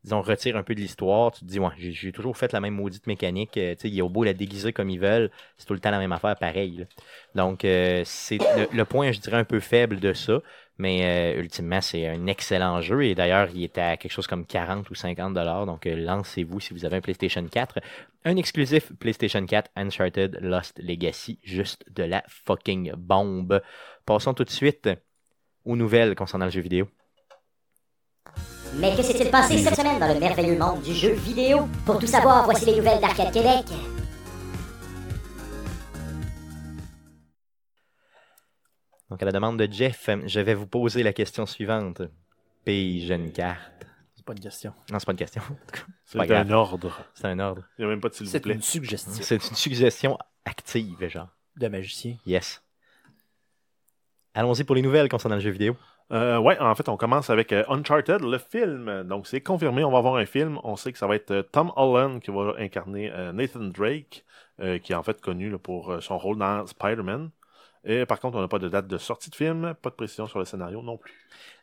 Speaker 1: disons, un peu de l'histoire, tu te dis, ouais, j'ai- toujours fait la même maudite mécanique. euh, il a beau la déguiser comme ils veulent, c'est tout le temps la même affaire, pareil. Donc, euh, c'est le point, je dirais, un peu faible de ça. Mais euh, ultimement, c'est un excellent jeu. Et d'ailleurs, il était à quelque chose comme 40 ou 50 dollars. Donc, euh, lancez-vous si vous avez un PlayStation 4. Un exclusif PlayStation 4 Uncharted Lost Legacy. Juste de la fucking bombe. Passons tout de suite aux nouvelles concernant le jeu vidéo.
Speaker 4: Mais que s'est-il passé cette semaine dans le merveilleux monde du jeu vidéo? Pour tout savoir, voici les nouvelles d'Arcade Québec.
Speaker 1: Donc, à la demande de Jeff, je vais vous poser la question suivante. Pige une carte.
Speaker 2: C'est pas une question.
Speaker 1: Non, c'est pas une question.
Speaker 3: C'est un
Speaker 1: grave.
Speaker 3: ordre.
Speaker 1: C'est un ordre.
Speaker 3: Il n'y a même pas de s'il vous
Speaker 2: C'est
Speaker 3: plaît.
Speaker 2: une suggestion
Speaker 1: C'est une suggestion active, genre.
Speaker 2: de magicien.
Speaker 1: Yes. Allons-y pour les nouvelles concernant le jeu vidéo.
Speaker 3: Euh, ouais, en fait, on commence avec euh, Uncharted, le film. Donc, c'est confirmé, on va avoir un film. On sait que ça va être euh, Tom Holland qui va incarner euh, Nathan Drake, euh, qui est en fait connu là, pour euh, son rôle dans Spider-Man. Et par contre, on n'a pas de date de sortie de film, pas de précision sur le scénario non plus.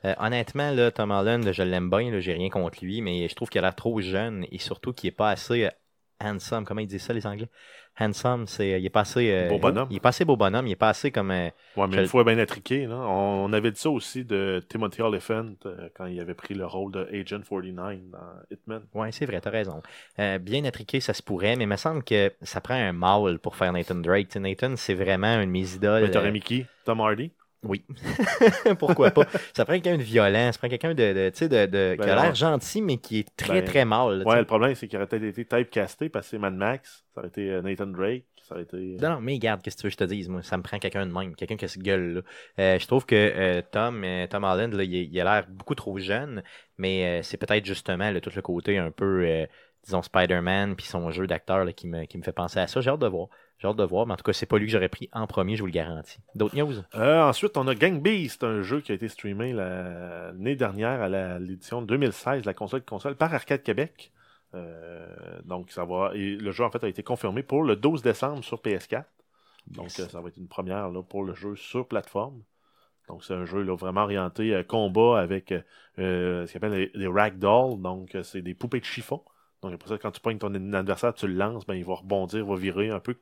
Speaker 1: Euh, honnêtement, là, Tom Holland, je l'aime bien, j'ai rien contre lui, mais je trouve qu'il a l'air trop jeune et surtout qu'il est pas assez handsome. Comment ils disent ça, les Anglais? Handsome, c'est, euh, il est pas assez. euh,
Speaker 3: Beau bonhomme.
Speaker 1: Il est pas assez beau bonhomme, il est pas assez comme. euh,
Speaker 3: Ouais, mais
Speaker 1: Je-
Speaker 3: une fois bien attriqué, là, on, on avait dit ça aussi de Timothy Olyphant euh, quand il avait pris le rôle de Agent 49 dans Hitman.
Speaker 1: Ouais, c'est vrai, t'as raison. Euh, bien attriqué, ça se pourrait, mais il me semble que ça prend un mâle pour faire Nathan Drake. Nathan, c'est vraiment un de mes idoles.
Speaker 3: Mais t'aurais
Speaker 1: euh,
Speaker 3: qui? Tom Hardy?
Speaker 1: Oui. Pourquoi pas? Ça prend quelqu'un de violent, ça prend quelqu'un de, de, tu sais, de, de- qui a
Speaker 3: Ben,
Speaker 1: l'air gentil, mais qui est très,
Speaker 3: Ben,
Speaker 1: très tu
Speaker 3: Ouais, le problème, c'est qu'il aurait peut-être été typecasté parce que c'est Mad Max, ça aurait été euh, Nathan Drake, ça aurait été. euh,
Speaker 1: Non, non, mais regarde, qu'est-ce que tu veux que je te dise, moi, ça me prend quelqu'un de même, quelqu'un qui a cette gueule-là. Euh, je trouve que euh, Tom, euh, Tom Holland, là, il, il a l'air beaucoup trop jeune, mais euh, c'est peut-être justement là, tout le côté un peu, euh, disons, Spider-Man, puis son jeu d'acteur qui, me, qui me fait penser à ça. J'ai hâte de voir. J'ai hâte de voir, mais en tout cas, c'est pas lui que j'aurais pris en premier, je vous le garantis. D'autres news?
Speaker 3: Euh, ensuite, on a Gang Beast, un jeu qui a été streamé la- l'année dernière à l'édition 2016 de la console de console par Arcade Québec. Euh, donc, ça va. Et le jeu, en fait, a été confirmé pour le 12 décembre sur PS4. Donc,
Speaker 1: Yes.
Speaker 3: euh, ça va être une première là, pour le jeu sur plateforme. Donc, c'est un jeu là, vraiment orienté euh, combat avec ce qu'on appelle les, les ragdoll. Donc, c'est des poupées de chiffon. Donc, après ça, quand tu pognes ton adversaire, tu le lances, ben, il va rebondir, va virer un peu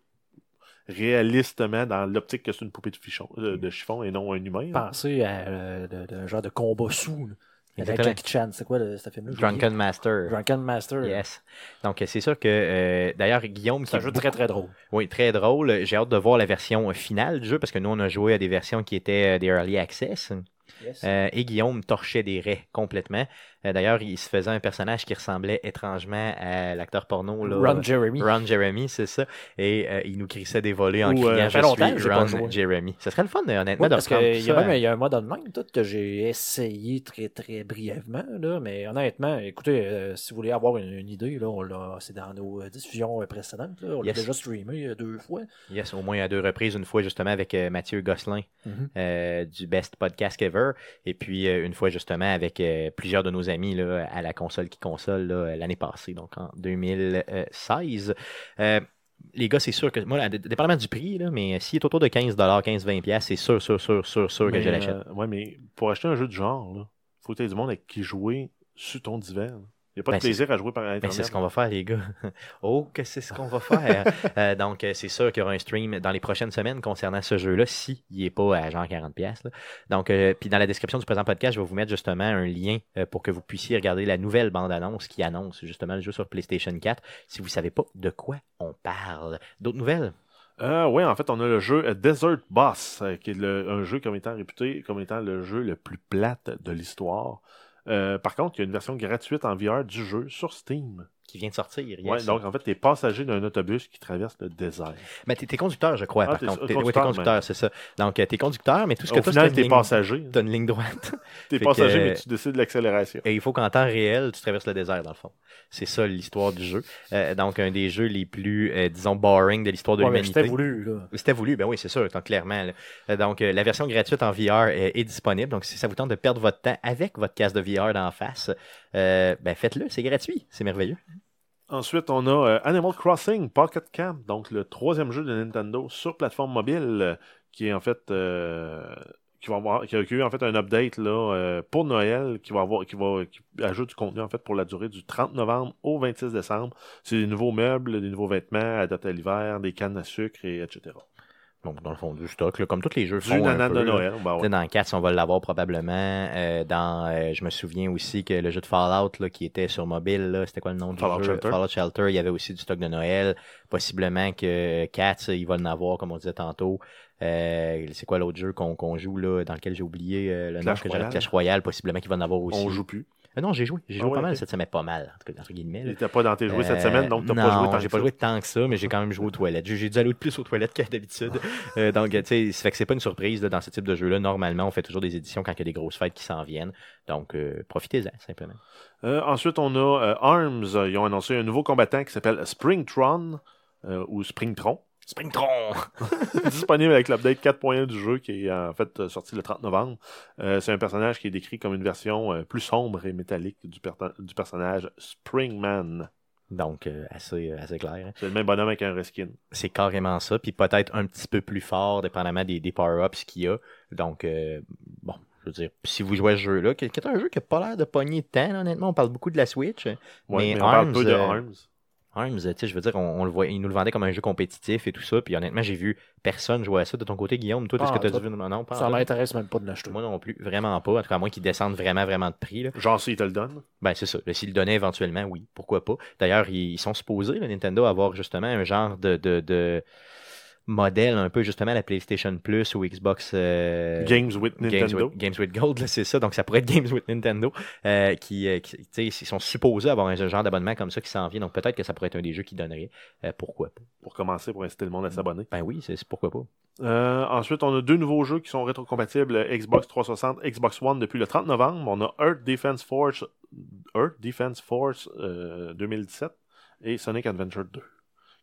Speaker 3: réalistement dans l'optique que c'est une poupée de, fichon, de, de chiffon et non un humain. là.
Speaker 2: Pensez à euh, de- de- un genre de combat sous. là. Avec. Jackie Chan, c'est quoi le, ce film-là?
Speaker 1: Drunken Master.
Speaker 2: Drunken Master.
Speaker 1: Yes. Donc, euh, c'est sûr que, euh, d'ailleurs, Guillaume, qui
Speaker 2: C'est un jeu
Speaker 1: beaucoup-
Speaker 2: très très drôle.
Speaker 1: Oui, très drôle. J'ai hâte de voir la version finale du jeu parce que nous, on a joué à des versions qui étaient euh, des Early Access.
Speaker 2: Yes.
Speaker 1: Euh, et Guillaume torchait des raies complètement. Euh, D'ailleurs, il se faisait un personnage qui ressemblait étrangement à l'acteur porno. Là,
Speaker 2: Ron Jeremy.
Speaker 1: Ron Jeremy, c'est ça. Et euh, il nous crissait des volets en
Speaker 2: Ou, euh,
Speaker 1: criant
Speaker 2: ça
Speaker 1: Je suis Ron. Jeremy. Ce serait le fun, honnêtement,
Speaker 2: Oui,
Speaker 1: de
Speaker 2: parce qu'il
Speaker 1: tout
Speaker 2: y a
Speaker 1: ça.
Speaker 2: même il y a un mode online tout, que j'ai essayé très très brièvement, là, mais honnêtement, écoutez, euh, si vous voulez avoir une, une idée, là, on l'a, c'est dans nos diffusions précédentes, là, on
Speaker 1: Yes.
Speaker 2: l'a déjà streamé deux fois.
Speaker 1: Yes, au moins à deux reprises, une fois justement avec Mathieu Gosselin
Speaker 2: Mhm.
Speaker 1: euh, du Best Podcast Ever, et puis une fois justement avec plusieurs de nos amis là, à la console qui console l'année passée, donc en 2016. Euh, les gars, c'est sûr que moi, dépendamment du prix, là, mais s'il est autour de 15$, 15-20$, piastres, c'est sûr, sûr, sûr, sûr, sûr que je l'achète.
Speaker 3: euh, ouais, mais pour acheter un jeu de genre, il faut que tu aies du monde avec qui jouer sur ton divan. Il n'y a pas
Speaker 1: Ben,
Speaker 3: de plaisir à jouer par Internet.
Speaker 1: c'est ce qu'on va faire, les gars. oh, que c'est ce qu'on va faire? Euh, donc, euh, c'est sûr qu'il y aura un stream dans les prochaines semaines concernant ce jeu-là, si il n'est pas à genre 40$. pièces. Donc, euh, puis dans la description du présent podcast, je vais vous mettre justement un lien pour que vous puissiez regarder la nouvelle bande-annonce qui annonce justement le jeu sur PlayStation 4, si vous ne savez pas de quoi on parle. D'autres nouvelles?
Speaker 3: Euh, oui, en fait, on a le jeu Desert Boss, qui est le- un jeu comme étant réputé comme étant le jeu le plus plate de l'histoire. Euh, par contre, il y a une version gratuite en VR du jeu sur Steam.
Speaker 1: Qui vient de sortir.
Speaker 3: Ouais, donc, en fait, tu es passager d'un autobus qui traverse le désert.
Speaker 1: Mais t'es, t'es conducteur, je crois,
Speaker 3: Ah,
Speaker 1: par contre. T'es,
Speaker 3: conducteur,
Speaker 1: oui, t'es conducteur, c'est ça. Donc, euh, t'es conducteur, mais tout ce que
Speaker 3: final,
Speaker 1: c'est
Speaker 3: tu es passager.
Speaker 1: t'as une ligne droite.
Speaker 3: Tu es
Speaker 1: Fait
Speaker 3: passager,
Speaker 1: que-
Speaker 3: mais tu décides de l'accélération.
Speaker 1: Et il faut qu'en temps réel, tu traverses le désert, dans le fond. C'est ça l'histoire du jeu. Euh, donc, un des jeux les plus, euh, disons, boring de l'histoire de
Speaker 2: Ouais,
Speaker 1: l'humanité.
Speaker 2: c'était voulu, là.
Speaker 1: C'était voulu, ben oui, c'est sûr, donc, clairement. là. Euh, Donc, euh, la version gratuite en VR est, est disponible. Donc, si ça vous tente de perdre votre temps avec votre casque de VR d'en face, euh, ben faites-le, c'est gratuit, c'est merveilleux.
Speaker 3: Ensuite, on a euh, Animal Crossing Pocket Camp, donc le troisième jeu de Nintendo sur plateforme mobile, euh, qui est en fait qui va avoir qui a eu en fait un update là pour Noël, qui va avoir qui va ajoute du contenu en fait pour la durée du 30 novembre au 26 décembre. C'est des nouveaux meubles, des nouveaux vêtements adaptés à l'hiver, des cannes à sucre et etc.
Speaker 1: Donc, dans le fond, du stock, là, comme tous les jeux
Speaker 3: Du
Speaker 1: font. un peu,
Speaker 3: de. Noël.
Speaker 1: Tu
Speaker 3: ouais.
Speaker 1: Dans 4, on va l'avoir probablement. Euh, dans, euh, je me souviens aussi que le jeu de Fallout là, qui était sur mobile, là, c'était quoi le nom du
Speaker 3: Fallout
Speaker 1: jeu?
Speaker 3: Shelter.
Speaker 1: Fallout Shelter, il y avait aussi du stock de Noël. Possiblement que Cats, il va en avoir, comme on disait tantôt. Euh, c'est quoi l'autre jeu qu'on joue là, dans lequel j'ai oublié euh, le
Speaker 3: Clash
Speaker 1: nom que
Speaker 3: Royale.
Speaker 1: Clash Royale, possiblement qu'il va en avoir aussi.
Speaker 3: On joue plus.
Speaker 1: Euh, non, j'ai joué. J'ai
Speaker 3: Ah
Speaker 1: joué
Speaker 3: ouais,
Speaker 1: pas mal cette semaine, pas mal, en tout cas, entre guillemets. Là.
Speaker 3: pas dans tes jouets cette
Speaker 1: Euh,
Speaker 3: semaine, donc tu n'as
Speaker 1: non,
Speaker 3: pas joué tant
Speaker 1: j'ai pas joué tant que ça, mais j'ai quand même joué aux toilettes. J'ai dû aller plus aux toilettes que d'habitude. Euh, donc, tu sais, ça fait que c'est pas une surprise là, dans ce type de jeu-là. Normalement, on fait toujours des éditions quand il y a des grosses fêtes qui s'en viennent. Donc, euh, profitez-en, simplement.
Speaker 3: Euh, ensuite, on a euh, Arms. Ils ont annoncé un nouveau combattant qui s'appelle Springtron euh, ou Springtron.
Speaker 1: Springtron!
Speaker 3: disponible avec l'update 4.1 du jeu qui est en fait euh, sorti le 30 novembre. Euh, c'est un personnage qui est décrit comme une version euh, plus sombre et métallique du, personnage Springman.
Speaker 1: Donc, euh, assez, assez clair. hein.
Speaker 3: C'est le même bonhomme avec un reskin.
Speaker 1: C'est carrément ça. Puis peut-être un petit peu plus fort, dépendamment des, des power-ups qu'il y a. Donc, euh, bon, je veux dire, si vous jouez à ce jeu-là, qui, est un jeu qui n'a pas l'air de pogner de temps, là, honnêtement, on parle beaucoup de la Switch.
Speaker 3: Ouais,
Speaker 1: mais,
Speaker 3: mais, on parle
Speaker 1: Arms,
Speaker 3: peu de
Speaker 1: euh,
Speaker 3: Arms.
Speaker 1: Arms, tu sais, je veux dire, on, on le voit, il nous le vendait comme un jeu compétitif et tout ça. Puis honnêtement, j'ai vu personne jouer à ça de ton côté, Guillaume. Toi, est-ce que tu as
Speaker 2: tout.
Speaker 1: vu Non, pas en
Speaker 2: Ça m'intéresse même pas de l'acheter.
Speaker 1: Moi non plus, vraiment pas. En tout cas, à moins qu'ils descendent vraiment, vraiment de prix. Là.
Speaker 3: Genre, s'il te le donne?
Speaker 1: Ben, c'est ça. Là, S'ils le donnaient éventuellement, oui, pourquoi pas? D'ailleurs, ils sont supposés, le Nintendo, avoir justement un genre de, de, de modèle un peu justement la PlayStation Plus ou Xbox euh,
Speaker 3: Games with
Speaker 1: Games
Speaker 3: Nintendo.
Speaker 1: with, Games with Gold, là, c'est ça. Donc, ça pourrait être Games with Nintendo. euh, qui, euh, qui- tu sais, ils sont supposés avoir un genre d'abonnement comme ça qui s'en vient. Donc, peut-être que ça pourrait être un des jeux qui donnerait. Euh, pourquoi pas?
Speaker 3: Pour commencer, pour inciter le monde à s'abonner.
Speaker 1: Ben oui, c'est pourquoi pas.
Speaker 3: Euh, ensuite, on a deux nouveaux jeux qui sont rétrocompatibles euh, Xbox 360, Xbox One depuis le 30 novembre. On a Earth Defense Force, Earth Defense Force euh, 2017 et Sonic Adventure 2,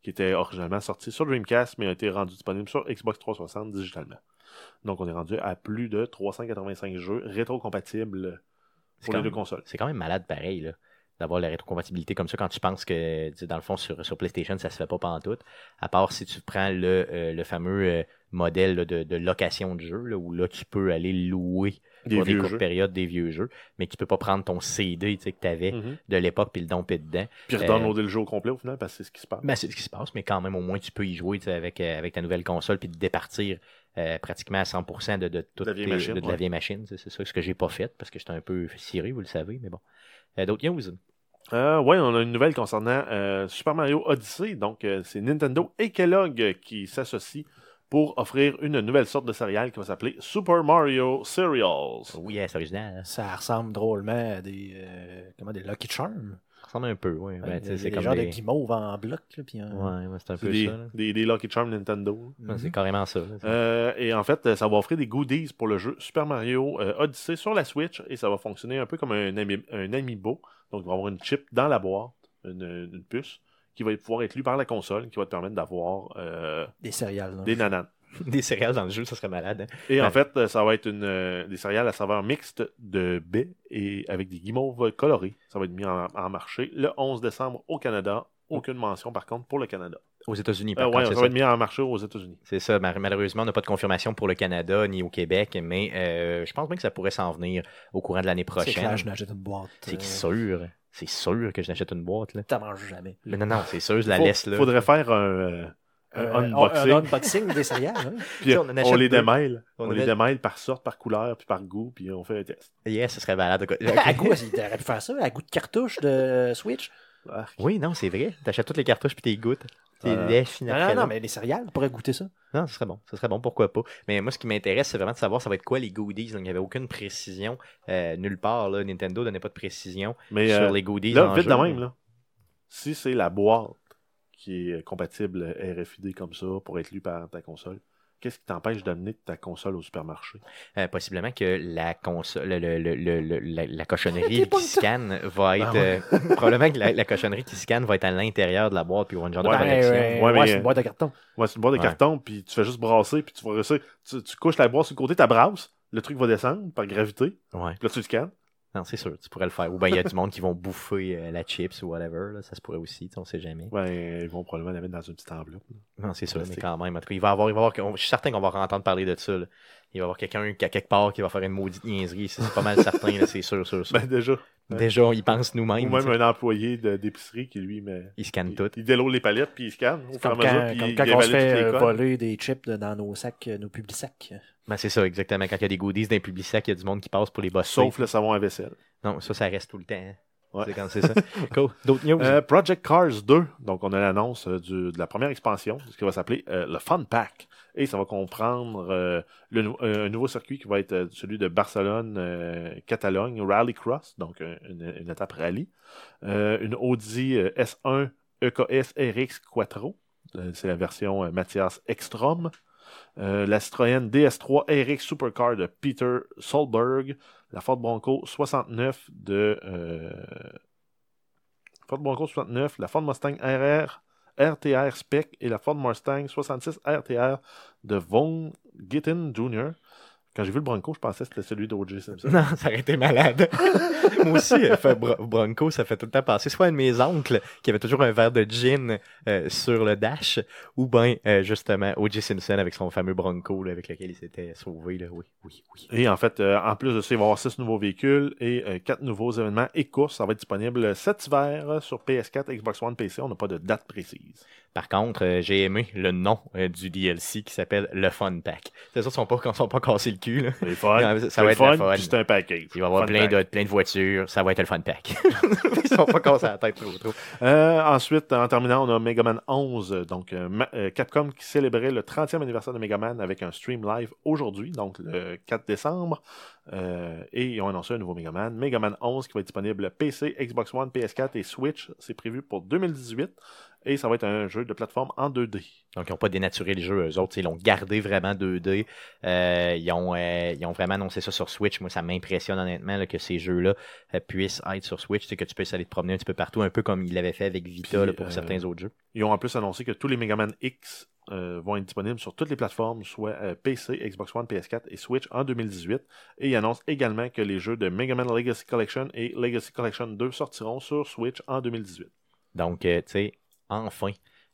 Speaker 3: qui était originalement sorti sur Dreamcast, mais a été rendu disponible sur Xbox 360 digitalement. Donc, on est rendu à plus de 385 jeux rétrocompatibles pour les deux consoles.
Speaker 1: C'est quand même malade pareil, là. D'avoir la rétrocompatibilité comme ça quand tu penses que, dans le fond, sur, sur PlayStation, ça se fait pas pantoute. À part si tu prends le, euh, le fameux euh, modèle là, de, de location de jeu, là, où là, tu peux aller louer
Speaker 3: Des
Speaker 1: pour des courtes
Speaker 3: jeux.
Speaker 1: périodes des vieux jeux, mais tu peux pas prendre ton CD que tu avais
Speaker 3: Mhm.
Speaker 1: de l'époque puis le domper dedans.
Speaker 3: Puis redownloader le jeu au complet au final, parce que c'est ce qui se passe.
Speaker 1: Ben, c'est ce qui se passe, mais quand même, au moins, tu peux y jouer avec, euh, avec ta nouvelle console puis te départir euh, pratiquement à 100% de, de toute
Speaker 3: la vieille machine,
Speaker 1: de, de la vieille machine. C'est c'est ça ce que j'ai pas fait parce que j'étais un peu ciré, vous le savez, mais bon. Euh, D'autres news?
Speaker 3: Euh, ouais, on a une nouvelle concernant euh, Super Mario Odyssey. Donc, euh, c'est Nintendo et Kellogg qui s'associent pour offrir une nouvelle sorte de céréale qui va s'appeler Super Mario Cereals.
Speaker 1: Oui, c'est original. hein.
Speaker 2: Ça ressemble drôlement à des, euh, comment, des Lucky Charms.
Speaker 1: Ça ressemble un peu, oui. Ben,
Speaker 2: Ouais,
Speaker 1: sais,
Speaker 2: des,
Speaker 1: c'est
Speaker 2: des
Speaker 1: comme
Speaker 2: genres
Speaker 1: des...
Speaker 2: de guimauves en bloc. Là, puis un-
Speaker 1: Ouais, ouais, c'est un peu
Speaker 3: des,
Speaker 1: ça. là.
Speaker 3: des, des Lucky Charms Nintendo.
Speaker 1: C'est carrément ça. là.
Speaker 3: Euh, et en fait, ça va offrir des goodies pour le jeu Super Mario euh, Odyssey sur la Switch et ça va fonctionner un peu comme un, ami- un amiibo. Donc, il va y avoir une chip dans la boîte, une, une puce, qui va pouvoir être lue par la console, qui va te permettre d'avoir euh,
Speaker 2: Des céréales.
Speaker 3: des nananes.
Speaker 1: Des céréales dans le jeu, ça serait malade. hein.
Speaker 3: Et en fait, euh, ça va être une, euh, des céréales à saveur mixte de baie et avec des guimauves colorés. Ça va être mis en, en marché le 11 décembre au Canada. Aucune mention par contre pour le Canada.
Speaker 1: Aux États-Unis,
Speaker 3: Euh,
Speaker 1: par
Speaker 3: ouais,
Speaker 1: contre,
Speaker 3: ça
Speaker 1: c'est
Speaker 3: va être mis en marché aux États-Unis.
Speaker 1: C'est ça. Mal- Malheureusement, on n'a pas de confirmation pour le Canada ni au Québec, mais euh, je pense bien que ça pourrait s'en venir au courant de l'année
Speaker 2: C'est
Speaker 1: prochaine.
Speaker 2: clair, je n'achète une boîte.
Speaker 1: C'est
Speaker 2: euh,
Speaker 1: sûr. C'est sûr que je n'achète une boîte. Là.
Speaker 2: T'en manges jamais.
Speaker 1: Mais non, non, c'est sûr, je la
Speaker 3: Faut-
Speaker 1: laisse là.
Speaker 3: Faudrait faire un, euh, un
Speaker 2: Euh,
Speaker 3: unboxing.
Speaker 2: Un unboxing des céréales. hein.
Speaker 3: Puis
Speaker 1: on
Speaker 3: les
Speaker 1: deux.
Speaker 3: démêle.
Speaker 1: On
Speaker 3: les démêle par sorte, par couleur, puis par goût, puis on fait un test.
Speaker 1: Yes, ce serait malade.
Speaker 2: À goût, il aurait pu faire ça, à goût de cartouche de Switch.
Speaker 1: Oui, non, c'est vrai. T'achètes toutes les cartouches puis t'es goûtes. T'es
Speaker 3: Euh,
Speaker 2: Non, non, non, mais les céréales, on pourrait goûter ça.
Speaker 1: Non, ce serait bon. Ce serait bon, pourquoi pas. Mais moi, ce qui m'intéresse, c'est vraiment de savoir ça va être quoi les goodies. Donc, il n'y avait aucune précision euh, nulle part. Là. Nintendo donnait pas de précision
Speaker 3: Mais
Speaker 1: sur
Speaker 3: euh,
Speaker 1: les goodies.
Speaker 3: là,
Speaker 1: en
Speaker 3: vite
Speaker 1: jeu.
Speaker 3: de même, là. Si c'est la boîte qui est compatible RFID comme ça pour être lue par ta console, qu'est-ce qui t'empêche d'amener ta console au supermarché?
Speaker 1: Euh, possiblement que la console, le- le- le- la, la cochonnerie qui scanne va être.
Speaker 3: Ah ouais.
Speaker 1: euh, probablement que la, la cochonnerie qui scanne va être à l'intérieur de la boîte puis aura une genre
Speaker 3: Ouais,
Speaker 1: de connexion.
Speaker 2: ouais,
Speaker 3: Ouais, mais,
Speaker 2: ouais, c'est
Speaker 3: euh,
Speaker 2: une boîte de carton.
Speaker 3: Ouais, c'est une boîte de
Speaker 1: Ouais.
Speaker 3: carton, puis tu fais juste brasser, puis tu vas réussir. Tu, tu couches la boîte sur le côté, ta brasse, le truc va descendre par gravité,
Speaker 1: Ouais.
Speaker 3: puis là tu le scannes.
Speaker 1: Non, c'est sûr, tu pourrais le faire. Ou bien il y a du monde qui vont bouffer euh, la chips ou whatever. là, ça se pourrait aussi, tu sais, on sait jamais.
Speaker 3: Ouais, ils vont probablement la mettre dans une petite enveloppe.
Speaker 1: Non, c'est sûr, mais quand même. En tout cas, il va avoir, il va avoir, je suis certain qu'on va entendre parler de ça. là. Il va y avoir quelqu'un qui, à quelque part qui va faire une maudite niaiserie. C'est c'est pas mal certain, là, c'est sûr, sûr, sûr.
Speaker 3: Ben déjà.
Speaker 1: Déjà, on y pense
Speaker 3: Ou
Speaker 1: nous-mêmes.
Speaker 3: même
Speaker 1: tu sais.
Speaker 3: un employé de- d'épicerie qui lui met.
Speaker 1: Il scanne
Speaker 3: Il,
Speaker 1: tout.
Speaker 3: il déload les palettes, puis il scanne au
Speaker 2: comme
Speaker 3: mesure,
Speaker 2: quand,
Speaker 3: puis
Speaker 2: comme
Speaker 3: il,
Speaker 2: quand
Speaker 3: il
Speaker 2: on se fait euh, voler des chips de- dans nos sacs, euh, nos publics sacs.
Speaker 1: Ben, c'est ça, exactement. Quand il y a des goodies d'un public sac, il y a du monde qui passe pour les boss.
Speaker 3: Sauf le savon à vaisselle.
Speaker 1: Non, ça, ça reste tout le temps. hein.
Speaker 3: Ouais.
Speaker 1: C'est quand c'est ça. Cool. D'autres news?
Speaker 3: Euh, Project Cars 2, donc on a l'annonce euh, de la première expansion, ce qui va s'appeler euh, le Fun Pack. Et ça va comprendre euh, le un nouveau circuit qui va être celui de Barcelone-Catalogne, Rally Cross, donc une, une étape rallye. Une Audi euh, S1 EKS RX Quattro, c'est la version Mathias Ekstrom. La Citroën DS3 RX Supercar de Peter Solberg. La Ford Bronco 69 de euh, Ford Bronco 69, la Ford Mustang RR RTR Spec et la Ford Mustang 66 RTR de Von Gittin Jr. Quand j'ai vu le Bronco, je pensais que c'était celui d'O.J. Simpson.
Speaker 1: Non, ça aurait été malade. Moi aussi, euh, fait Bro- Bronco, ça fait tout le temps passer. Soit un de mes oncles qui avait toujours un verre de gin euh, sur le dash, ou bien euh, justement O.J. Simpson avec son fameux Bronco là, avec lequel il s'était sauvé. Là. Oui, oui, oui.
Speaker 3: Et en fait, euh, en plus de ça, il va y avoir 6 nouveaux véhicules et 4 nouveaux événements et courses. Ça va être disponible cet hiver sur PS4, Xbox One, PC. On n'a pas de date précise.
Speaker 1: Par contre, euh, j'ai aimé le nom euh, du DLC qui s'appelle le Fun Pack. C'est ça, ils sont pas, pas cassés le cul. Là.
Speaker 3: C'est fun.
Speaker 1: Non, ça va
Speaker 3: le
Speaker 1: être le
Speaker 3: fun, c'est un package.
Speaker 1: Il va y avoir plein de, plein de voitures, ça va être le Fun Pack. ils sont pas cassés la tête trop trop.
Speaker 3: Euh, ensuite, en terminant, on a Mega Man 11, donc Capcom qui célébrait le 30e anniversaire de Mega Man avec un stream live aujourd'hui, donc le 4 décembre. Euh, et ils ont annoncé un nouveau Mega Man, Mega Man 11 qui va être disponible PC, Xbox One, PS4 et Switch. C'est prévu pour 2018 et ça va être un jeu de plateforme en 2D.
Speaker 1: Donc, ils n'ont pas dénaturé le jeu, eux autres. Ils l'ont gardé vraiment 2D. Euh, ils, ont, euh, ils ont vraiment annoncé ça sur Switch. Moi, ça m'impressionne honnêtement là, que ces jeux-là euh, puissent être sur Switch. C'est que tu peux aller te promener un petit peu partout, un peu comme ils l'avaient fait avec Vita
Speaker 3: Puis,
Speaker 1: là, pour certains autres jeux.
Speaker 3: Ils ont en plus annoncé que tous les Mega Man X euh, vont être disponibles sur toutes les plateformes, soit euh, PC, Xbox One, PS4 et Switch en 2018. Et ils annoncent également que les jeux de Mega Man Legacy Collection et Legacy Collection 2 sortiront sur Switch en 2018.
Speaker 1: Donc, euh, tu sais, enfin,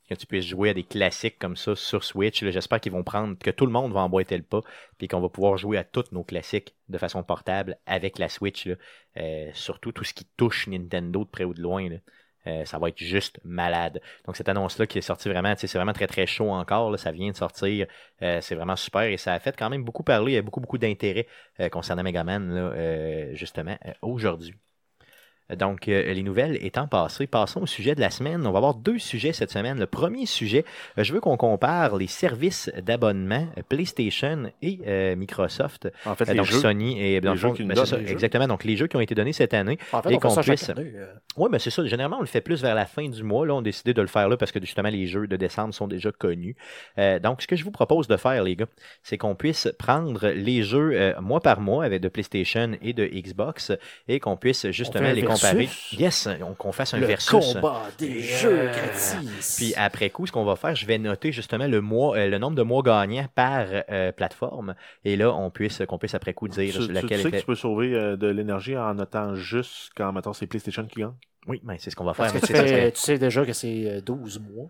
Speaker 1: que tu puisses jouer à des classiques comme ça sur Switch. J'espère qu'ils vont prendre, que tout le monde va emboîter le pas, puis qu'on va pouvoir jouer à tous nos classiques de façon portable avec la Switch. Euh, surtout tout ce qui touche Nintendo de près ou de loin. Euh, ça va être juste malade. Donc cette annonce-là qui est sortie vraiment, c'est vraiment très très chaud encore. ça vient de sortir. Euh, c'est vraiment super et ça a fait quand même beaucoup parler. Il y a beaucoup beaucoup d'intérêt concernant Megaman là, justement aujourd'hui. Donc, euh, les nouvelles étant passées, passons au sujet de la semaine. On va avoir deux sujets cette semaine. Le premier sujet, euh, je veux qu'on compare les services d'abonnement euh, PlayStation et euh, Microsoft.
Speaker 3: En fait, les
Speaker 1: donc,
Speaker 3: jeux.
Speaker 1: Sony et
Speaker 3: les
Speaker 1: le fond,
Speaker 3: jeux qui nous
Speaker 1: ben,
Speaker 3: donnent
Speaker 1: ça,
Speaker 3: les jeux.
Speaker 1: exactement. Donc, les jeux qui ont été donnés cette année.
Speaker 2: En fait,
Speaker 1: Et qu'on puisse-. Oui, mais c'est ça. Généralement, on le fait plus vers la fin du mois. Là, on a décidé de le faire là parce que justement, les jeux de décembre sont déjà connus. Donc, ce que je vous propose de faire, les gars, c'est qu'on puisse prendre les jeux mois par mois avec de PlayStation et de Xbox et qu'on puisse justement les? Comparer. Yes, on- qu'on fasse un
Speaker 2: le
Speaker 1: versus.
Speaker 2: combat des jeux
Speaker 1: euh,
Speaker 2: gratis.
Speaker 1: Puis après coup, ce qu'on va faire, je vais noter justement le mois, euh, le nombre de mois gagnants par euh, plateforme. Et là, on puisse, qu'on puisse après coup dire
Speaker 3: Tu,
Speaker 1: laquelle
Speaker 3: tu sais que tu peux sauver euh, de l'énergie en notant juste quand, mettons, c'est PlayStation qui gagne?
Speaker 1: Oui, mais c'est ce qu'on va faire.
Speaker 2: Parce que
Speaker 1: mais
Speaker 2: tu, fais- sais déjà que c'est euh, 12 mois.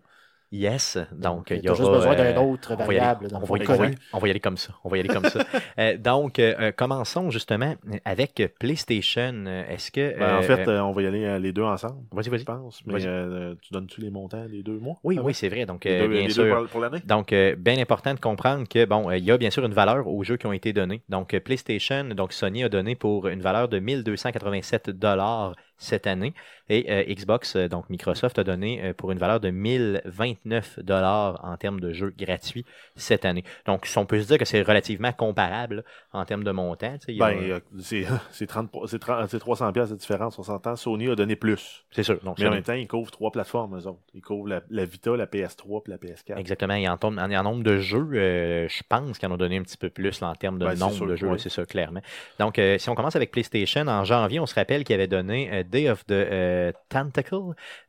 Speaker 1: Yes, donc il y aura.
Speaker 2: juste besoin d'un
Speaker 1: euh,
Speaker 2: autre
Speaker 1: on va y aller-
Speaker 2: variable. dans
Speaker 1: On va, y,
Speaker 2: des
Speaker 1: on va y-
Speaker 2: connus.
Speaker 1: on va y aller comme ça. On va y aller comme ça. Euh, donc, euh, commençons justement avec PlayStation. Est-ce que.
Speaker 3: Ben, en fait,
Speaker 1: euh,
Speaker 3: on va y aller les deux ensemble,
Speaker 1: vas-y,
Speaker 3: je
Speaker 1: vas-y.
Speaker 3: pense. Mais
Speaker 1: Vas-y.
Speaker 3: euh, tu donnes-tu les montants des deux mois?
Speaker 1: Oui,
Speaker 3: Ah
Speaker 1: oui, c'est vrai. Donc,
Speaker 3: Les
Speaker 1: euh,
Speaker 3: deux,
Speaker 1: bien
Speaker 3: les deux
Speaker 1: sûr.
Speaker 3: pour, pour l'année?
Speaker 1: Donc, euh, bien important de comprendre que, bon, euh, il y a bien sûr une valeur aux jeux qui ont été donnés. Donc, PlayStation, donc Sony a donné pour une valeur de 1287 dollars cette année. Et euh, Xbox, euh, donc Microsoft, a donné euh, pour une valeur de 1029 dollars en termes de jeux gratuits cette année. Donc, on peut se dire que c'est relativement comparable en termes de montant.
Speaker 3: Ben, c'est c'est 30 c'est 30 c'est 300 pièces de différence, on s'entend. Sony a donné plus.
Speaker 1: c'est sûr. Donc,
Speaker 3: Mais en même temps, ils couvrent trois plateformes, eux autres. Ils couvrent la, la Vita, la PS3 puis la PS4.
Speaker 1: Exactement. Et en, en, en nombre de jeux, euh, je pense qu'ils en ont donné un petit peu plus là, en termes de
Speaker 3: Ben,
Speaker 1: nombre
Speaker 3: sûr,
Speaker 1: de jeux, c'est ça, clairement. Donc, euh, si on commence avec PlayStation, en janvier, on se rappelle qu'il avait donné euh, Day of the Tentacle,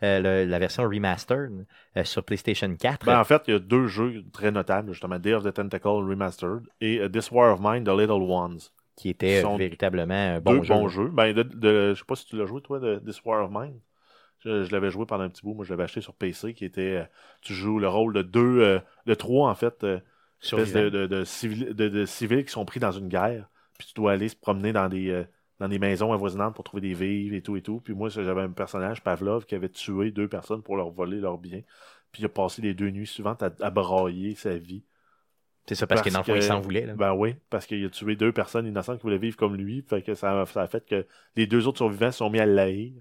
Speaker 1: euh, le- la version remastered euh, sur PlayStation 4.
Speaker 3: Ben, en fait, il y a deux jeux très notables, justement. Day of the Tentacle Remastered et euh, This War of Mine, The Little Ones.
Speaker 1: qui était véritablement un
Speaker 3: deux
Speaker 1: bon jeu.
Speaker 3: bons jeux. Ben, de, de- je sais pas si tu l'as joué, toi, de This War of Mine. Je, je l'avais joué pendant un petit bout. Moi, je l'avais acheté sur PC, qui était... euh, tu joues le rôle de deux... euh, de trois, en fait, euh, civils, de civils qui sont pris dans une guerre. Puis tu dois aller se promener dans des... dans des maisons avoisinantes pour trouver des vivres et tout et tout. Puis moi, j'avais un personnage, Pavlov, qui avait tué deux personnes pour leur voler leurs biens. Puis il a passé les deux nuits suivantes à, à brailler sa vie.
Speaker 1: C'est ça, parce, que dans le fond,
Speaker 3: que-
Speaker 1: il s'en voulait. là.
Speaker 3: Ben oui, parce qu'il a tué deux personnes innocentes qui voulaient vivre comme lui. Fait que ça, ça a fait que les deux autres survivants se sont mis à l'haïr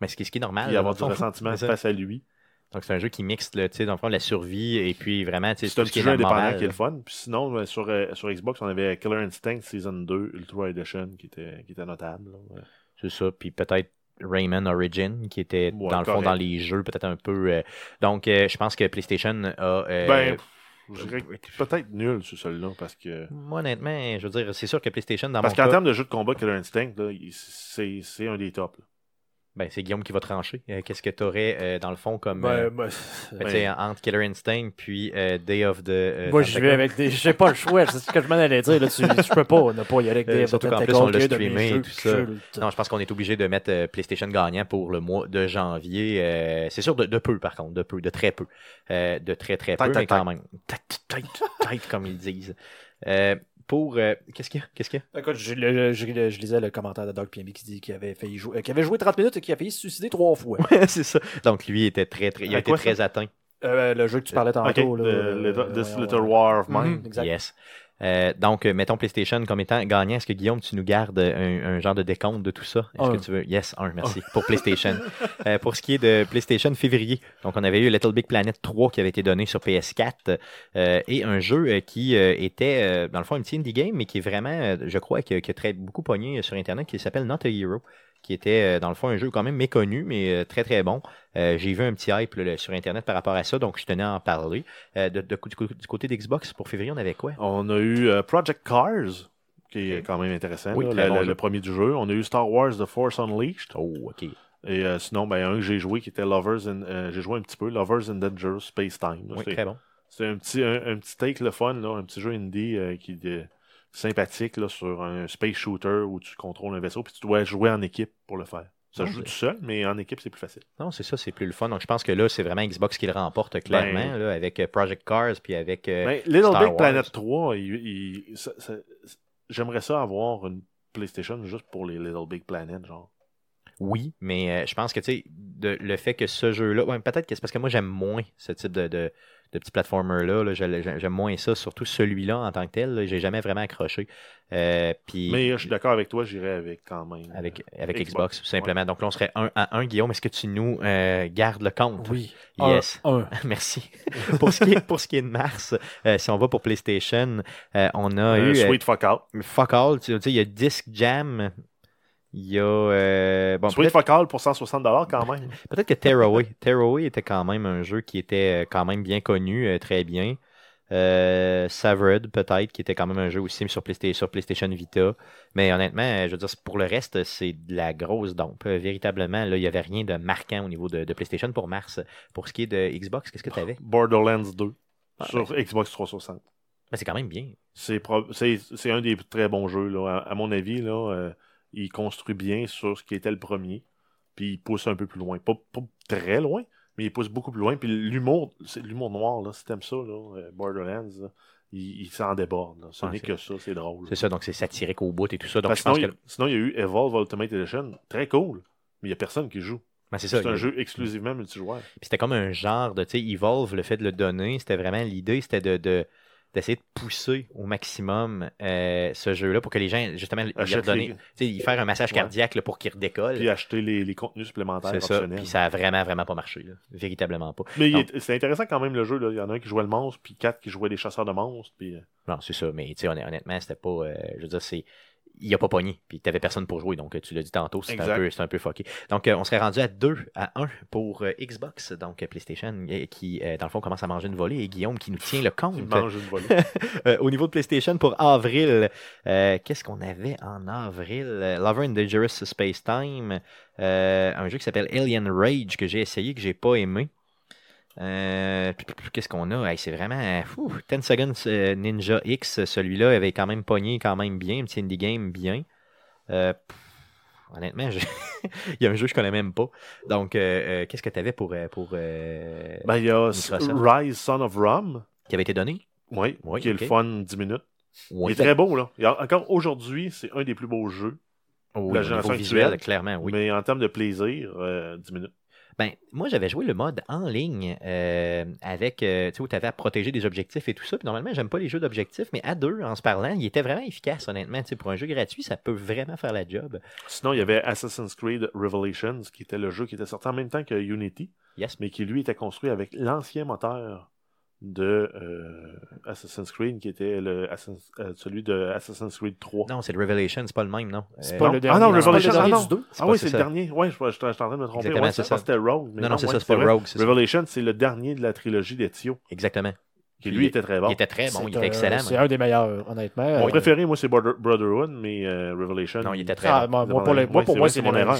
Speaker 1: Mais ce qui, ce qui est normal. là,
Speaker 3: avoir du ressentiment face à lui.
Speaker 1: Donc, c'est un jeu qui mixe, là, tu sais, dans le fond, la survie et puis vraiment, tu sais,
Speaker 3: C'est
Speaker 1: tout
Speaker 3: un
Speaker 1: ce qui
Speaker 3: petit
Speaker 1: est
Speaker 3: jeu indépendant qui est le fun. Puis sinon, euh, sur, euh, sur Xbox, on avait Killer Instinct Season 2 Ultra Edition qui était, qui était notable. Ouais.
Speaker 1: C'est ça. Puis peut-être Rayman Origin, qui était
Speaker 3: Ouais,
Speaker 1: dans le fond dans les jeux, peut-être un peu. euh, Donc, euh, je pense que PlayStation a. euh,
Speaker 3: Ben, je dirais que peut-être nul sur celui-là parce que.
Speaker 1: moi, honnêtement, je veux dire, c'est sûr que PlayStation, dans
Speaker 3: Parce
Speaker 1: mon
Speaker 3: qu'en termes de jeu de combat, Killer Instinct, c'est c'est un des tops. là.
Speaker 1: Ben, c'est Guillaume qui va trancher. Euh, Qu'est-ce que tu aurais, dans le fond, comme.
Speaker 2: Ben,
Speaker 1: euh, ben, tu sais, entre Killer Instinct puis euh, Day of the. euh,
Speaker 2: moi, j'y
Speaker 1: Tentacle.
Speaker 2: vais avec des. J'ai pas le choix, c'est ce que je m'en allais dire. Là. Tu, tu peux pas ne pas y aller avec
Speaker 1: Euh,
Speaker 2: des
Speaker 1: surtout qu'en plus, on l'a streamé et tout ça. Non, je pense qu'on est obligé de mettre euh, PlayStation gagnant pour le mois de janvier. Euh, c'est sûr de, de peu, par contre, de peu, de très peu. Euh, de très, très peu,
Speaker 3: Tight,
Speaker 1: mais
Speaker 3: tight,
Speaker 1: quand même. Tight, tight, tight, comme ils disent. Euh, pour. euh, Qu'est-ce qu'il y a? Qu'est-ce qu'il y a?
Speaker 2: Écoute, je, le- je- je lisais le commentaire de Doug PMB qui dit qu'il avait, failli jouer, euh, qu'il avait joué 30 minutes et qu'il a failli se suicider trois fois.
Speaker 1: c'est ça. Donc, lui était très, très. Il a été
Speaker 3: quoi,
Speaker 1: très
Speaker 3: ça?
Speaker 1: atteint.
Speaker 2: Euh, le jeu que tu parlais tantôt. là,
Speaker 3: the-
Speaker 2: euh,
Speaker 3: This Little War of
Speaker 2: mhm,
Speaker 3: Mine.
Speaker 2: exact.
Speaker 1: Yes. Euh, donc, euh, mettons PlayStation comme étant gagnant. Est-ce que Guillaume, tu nous gardes un, un genre de décompte de tout ça? Est-ce que tu veux? Yes, un, merci. Pour PlayStation. Euh, pour ce qui est de PlayStation février, donc on avait eu Little Big Planet 3 qui avait été donné sur PS4 euh, et un jeu qui était, dans le fond, un petit indie game, mais qui est vraiment, je crois, qui, a- qui a très beaucoup pogné sur Internet, qui s'appelle Not a Hero qui était, euh, dans le fond, un jeu quand même méconnu, mais euh, très, très bon. Euh, J'ai vu un petit hype là, sur Internet par rapport à ça, donc je tenais à en parler. Euh, de, de- du, côté- d'Xbox, pour février, on avait quoi?
Speaker 3: On a eu euh, Project Cars, qui est quand même intéressant.
Speaker 1: Oui,
Speaker 3: là, le,
Speaker 1: bon
Speaker 3: le- premier du jeu. On a eu Star Wars The Force Unleashed.
Speaker 1: Oh, ok.
Speaker 3: Et sinon, ben, un que j'ai joué qui était Lovers in. j'ai joué un petit peu, Lovers in Dangerous Space Time. là.
Speaker 1: Oui,
Speaker 3: C'est-
Speaker 1: très bon.
Speaker 3: C'est un petit, un, un petit take le fun, là, un petit jeu indie qui sympathique là, sur un space shooter où tu contrôles un vaisseau puis tu dois jouer en équipe pour le faire. Ça
Speaker 1: Non,
Speaker 3: joue
Speaker 1: c'est-
Speaker 3: tout seul, mais en équipe, c'est plus facile.
Speaker 1: Non, c'est ça, c'est plus le fun. Donc, je pense que là, c'est vraiment Xbox qui le remporte clairement,
Speaker 3: Ben-
Speaker 1: là, avec euh, Project Cars, puis avec. euh,
Speaker 3: Ben, Little
Speaker 1: Star
Speaker 3: Big
Speaker 1: Wars.
Speaker 3: Planet 3, il- il- ça- ça- j'aimerais ça avoir une PlayStation juste pour les Little Big Planet, genre.
Speaker 1: oui, mais euh, je pense que tu sais, le fait que ce jeu-là, ouais, peut-être que c'est parce que moi j'aime moins ce type de, de, de petit platformer-là. là. J'ai- j'ai- J'aime moins ça, surtout celui-là en tant que tel. J'ai jamais vraiment accroché. Euh, puis
Speaker 3: Mais je suis d'accord avec toi, j'irais avec quand même.
Speaker 1: avec, avec
Speaker 3: Xbox,
Speaker 1: Xbox, tout simplement. Donc là, on serait 1 à 1. Guillaume, est-ce que tu nous euh, gardes le compte?
Speaker 2: Oui.
Speaker 1: Yes.
Speaker 2: Un. un.
Speaker 1: Merci. pour, ce qui est, pour ce qui est de mars, euh, si on va pour PlayStation, euh, on a
Speaker 3: Euh,
Speaker 1: eu euh,
Speaker 3: Sweet Fuck Out.
Speaker 1: Fuck All. Tu sais, il y a Disc Jam. Il y a. euh, bon,
Speaker 3: Sweet Out pour 160$ quand même.
Speaker 1: peut-être que Tearaway. Tearaway était quand même un jeu qui était euh, quand même bien connu, euh, très bien. Euh, Severed, peut-être, qui était quand même un jeu aussi sur, Playsta- sur PlayStation Vita. Mais honnêtement, je veux dire, pour le reste, c'est de la grosse dompe. Véritablement, là, il n'y avait rien de marquant au niveau de, de PlayStation pour mars. Pour ce qui est de Xbox, qu'est-ce que tu avais
Speaker 3: Borderlands 2
Speaker 1: Ah,
Speaker 3: sur Xbox 360.
Speaker 1: Ben, C'est quand même bien.
Speaker 3: C'est un des très bons jeux. Là. À, à mon avis, là, euh, il construit bien sur ce qui était le premier. Puis il pousse un peu plus loin. Pas, pas très loin, mais il pousse beaucoup plus loin. Puis l'humour, c'est l'humour noir, là, si t'aimes ça, là, euh, Borderlands, là, il, il s'en déborde. là. Ce n'est que ça, c'est drôle.
Speaker 1: C'est ça, donc c'est satirique au bout et tout ça. Donc je pense
Speaker 3: sinon,
Speaker 1: que.
Speaker 3: il, sinon, il y a eu Evolve Ultimate Edition. Très cool. Mais il n'y a personne qui joue.
Speaker 1: Ben, c'est
Speaker 3: un jeu exclusivement multijoueur.
Speaker 1: Puis c'était comme un genre de, tu sais, Evolve, le fait de le donner, c'était vraiment l'idée, c'était de, de- d'essayer de pousser au maximum euh, ce jeu-là pour que les gens, justement,
Speaker 3: les-
Speaker 1: sais, y faire un massage cardiaque là, pour qu'il redécolle.
Speaker 3: Puis acheter les, les contenus supplémentaires
Speaker 1: C'est ça. Puis ça a vraiment, vraiment pas marché, là. Véritablement pas.
Speaker 3: Mais c'est intéressant quand même le jeu. Là. Il y en a un qui jouait le monstre, puis quatre qui jouaient les chasseurs de monstres. Puis... euh,
Speaker 1: Non, c'est ça. Mais, tu sais, honn- honnêtement, c'était pas, euh, je veux dire, c'est, il a pas pogné. Puis t'avais personne pour jouer. Donc, tu l'as dit tantôt, c'était un peu, un peu fucké. Donc, euh, on serait rendu à 2 à 1 pour euh, Xbox, donc euh, PlayStation, qui, dans le fond, commence à manger une volée et Guillaume qui nous tient le compte.
Speaker 3: Il mange une volée.
Speaker 1: Au niveau de PlayStation pour avril, euh, qu'est-ce qu'on avait en avril? Lover and Dangerous Space Time, euh, un jeu qui s'appelle Alien Rage que j'ai essayé, que j'ai pas aimé. Euh, Qu'est-ce qu'on a? Hey, C'est vraiment. fou, 10 Seconds euh, Ninja X, celui-là avait quand même pogné quand même bien, un petit indie game bien. Euh, pff, honnêtement, je- il y a un jeu que je connais même pas. Donc, euh, euh, qu'est-ce que tu avais pour, euh, pour euh,
Speaker 3: Ben, il y a. Rise Son of Rome.
Speaker 1: qui avait été donné?
Speaker 3: Oui,
Speaker 1: Oui,
Speaker 3: qui est le fun 10 minutes.
Speaker 1: Oui.
Speaker 3: Il est très beau, là. Encore aujourd'hui, c'est un des plus beaux jeux.
Speaker 1: Oh,
Speaker 3: la génération
Speaker 1: niveau visuel,
Speaker 3: actuelle,
Speaker 1: clairement, oui.
Speaker 3: Mais en termes de plaisir, euh, 10 minutes.
Speaker 1: Ben, moi, j'avais joué le mode en ligne euh, avec, euh, tu sais, où tu avais à protéger des objectifs et tout ça. Puis normalement, j'aime pas les jeux d'objectifs, mais à deux, en se parlant, il était vraiment efficace, honnêtement. Tu sais, pour un jeu gratuit, ça peut vraiment faire la job.
Speaker 3: Sinon, il y avait Assassin's Creed Revelations, qui était le jeu qui était sorti en même temps que Unity,
Speaker 1: Yes.
Speaker 3: mais qui lui était construit avec l'ancien moteur de euh, Assassin's Creed, qui était le Assassin's- euh, celui de Assassin's Creed 3.
Speaker 1: Non, c'est le Revelation, c'est pas le même, non?
Speaker 2: C'est
Speaker 1: Euh,
Speaker 2: pas
Speaker 3: non.
Speaker 2: le
Speaker 3: Ah
Speaker 2: dernier.
Speaker 3: non,
Speaker 2: c'est pas le
Speaker 3: Revelation,
Speaker 2: dernier
Speaker 3: ah non. Ah
Speaker 1: pas-
Speaker 3: oui,
Speaker 1: c'est
Speaker 3: le dernier. Ouais, je, je, je suis en train de me tromper.
Speaker 1: Exactement,
Speaker 3: Ouais,
Speaker 1: c'est
Speaker 3: ça, c'était Rogue. mais
Speaker 1: Non, non, c'est
Speaker 3: ouais,
Speaker 1: ça, c'est pas. Rogue.
Speaker 3: Revelation, c'est le dernier de la trilogie d'Ezio,
Speaker 1: Exactement.
Speaker 3: qui lui était très bon.
Speaker 1: Il était très bon, il
Speaker 2: C'est
Speaker 1: était
Speaker 2: un-
Speaker 1: excellent.
Speaker 2: C'est un des meilleurs, honnêtement.
Speaker 3: Mon préféré, moi, c'est Border- Brotherhood, mais euh, Revelation.
Speaker 1: Non, il était très
Speaker 2: ah,
Speaker 1: bon.
Speaker 2: moi, pour, moi,
Speaker 3: c'est mon erreur.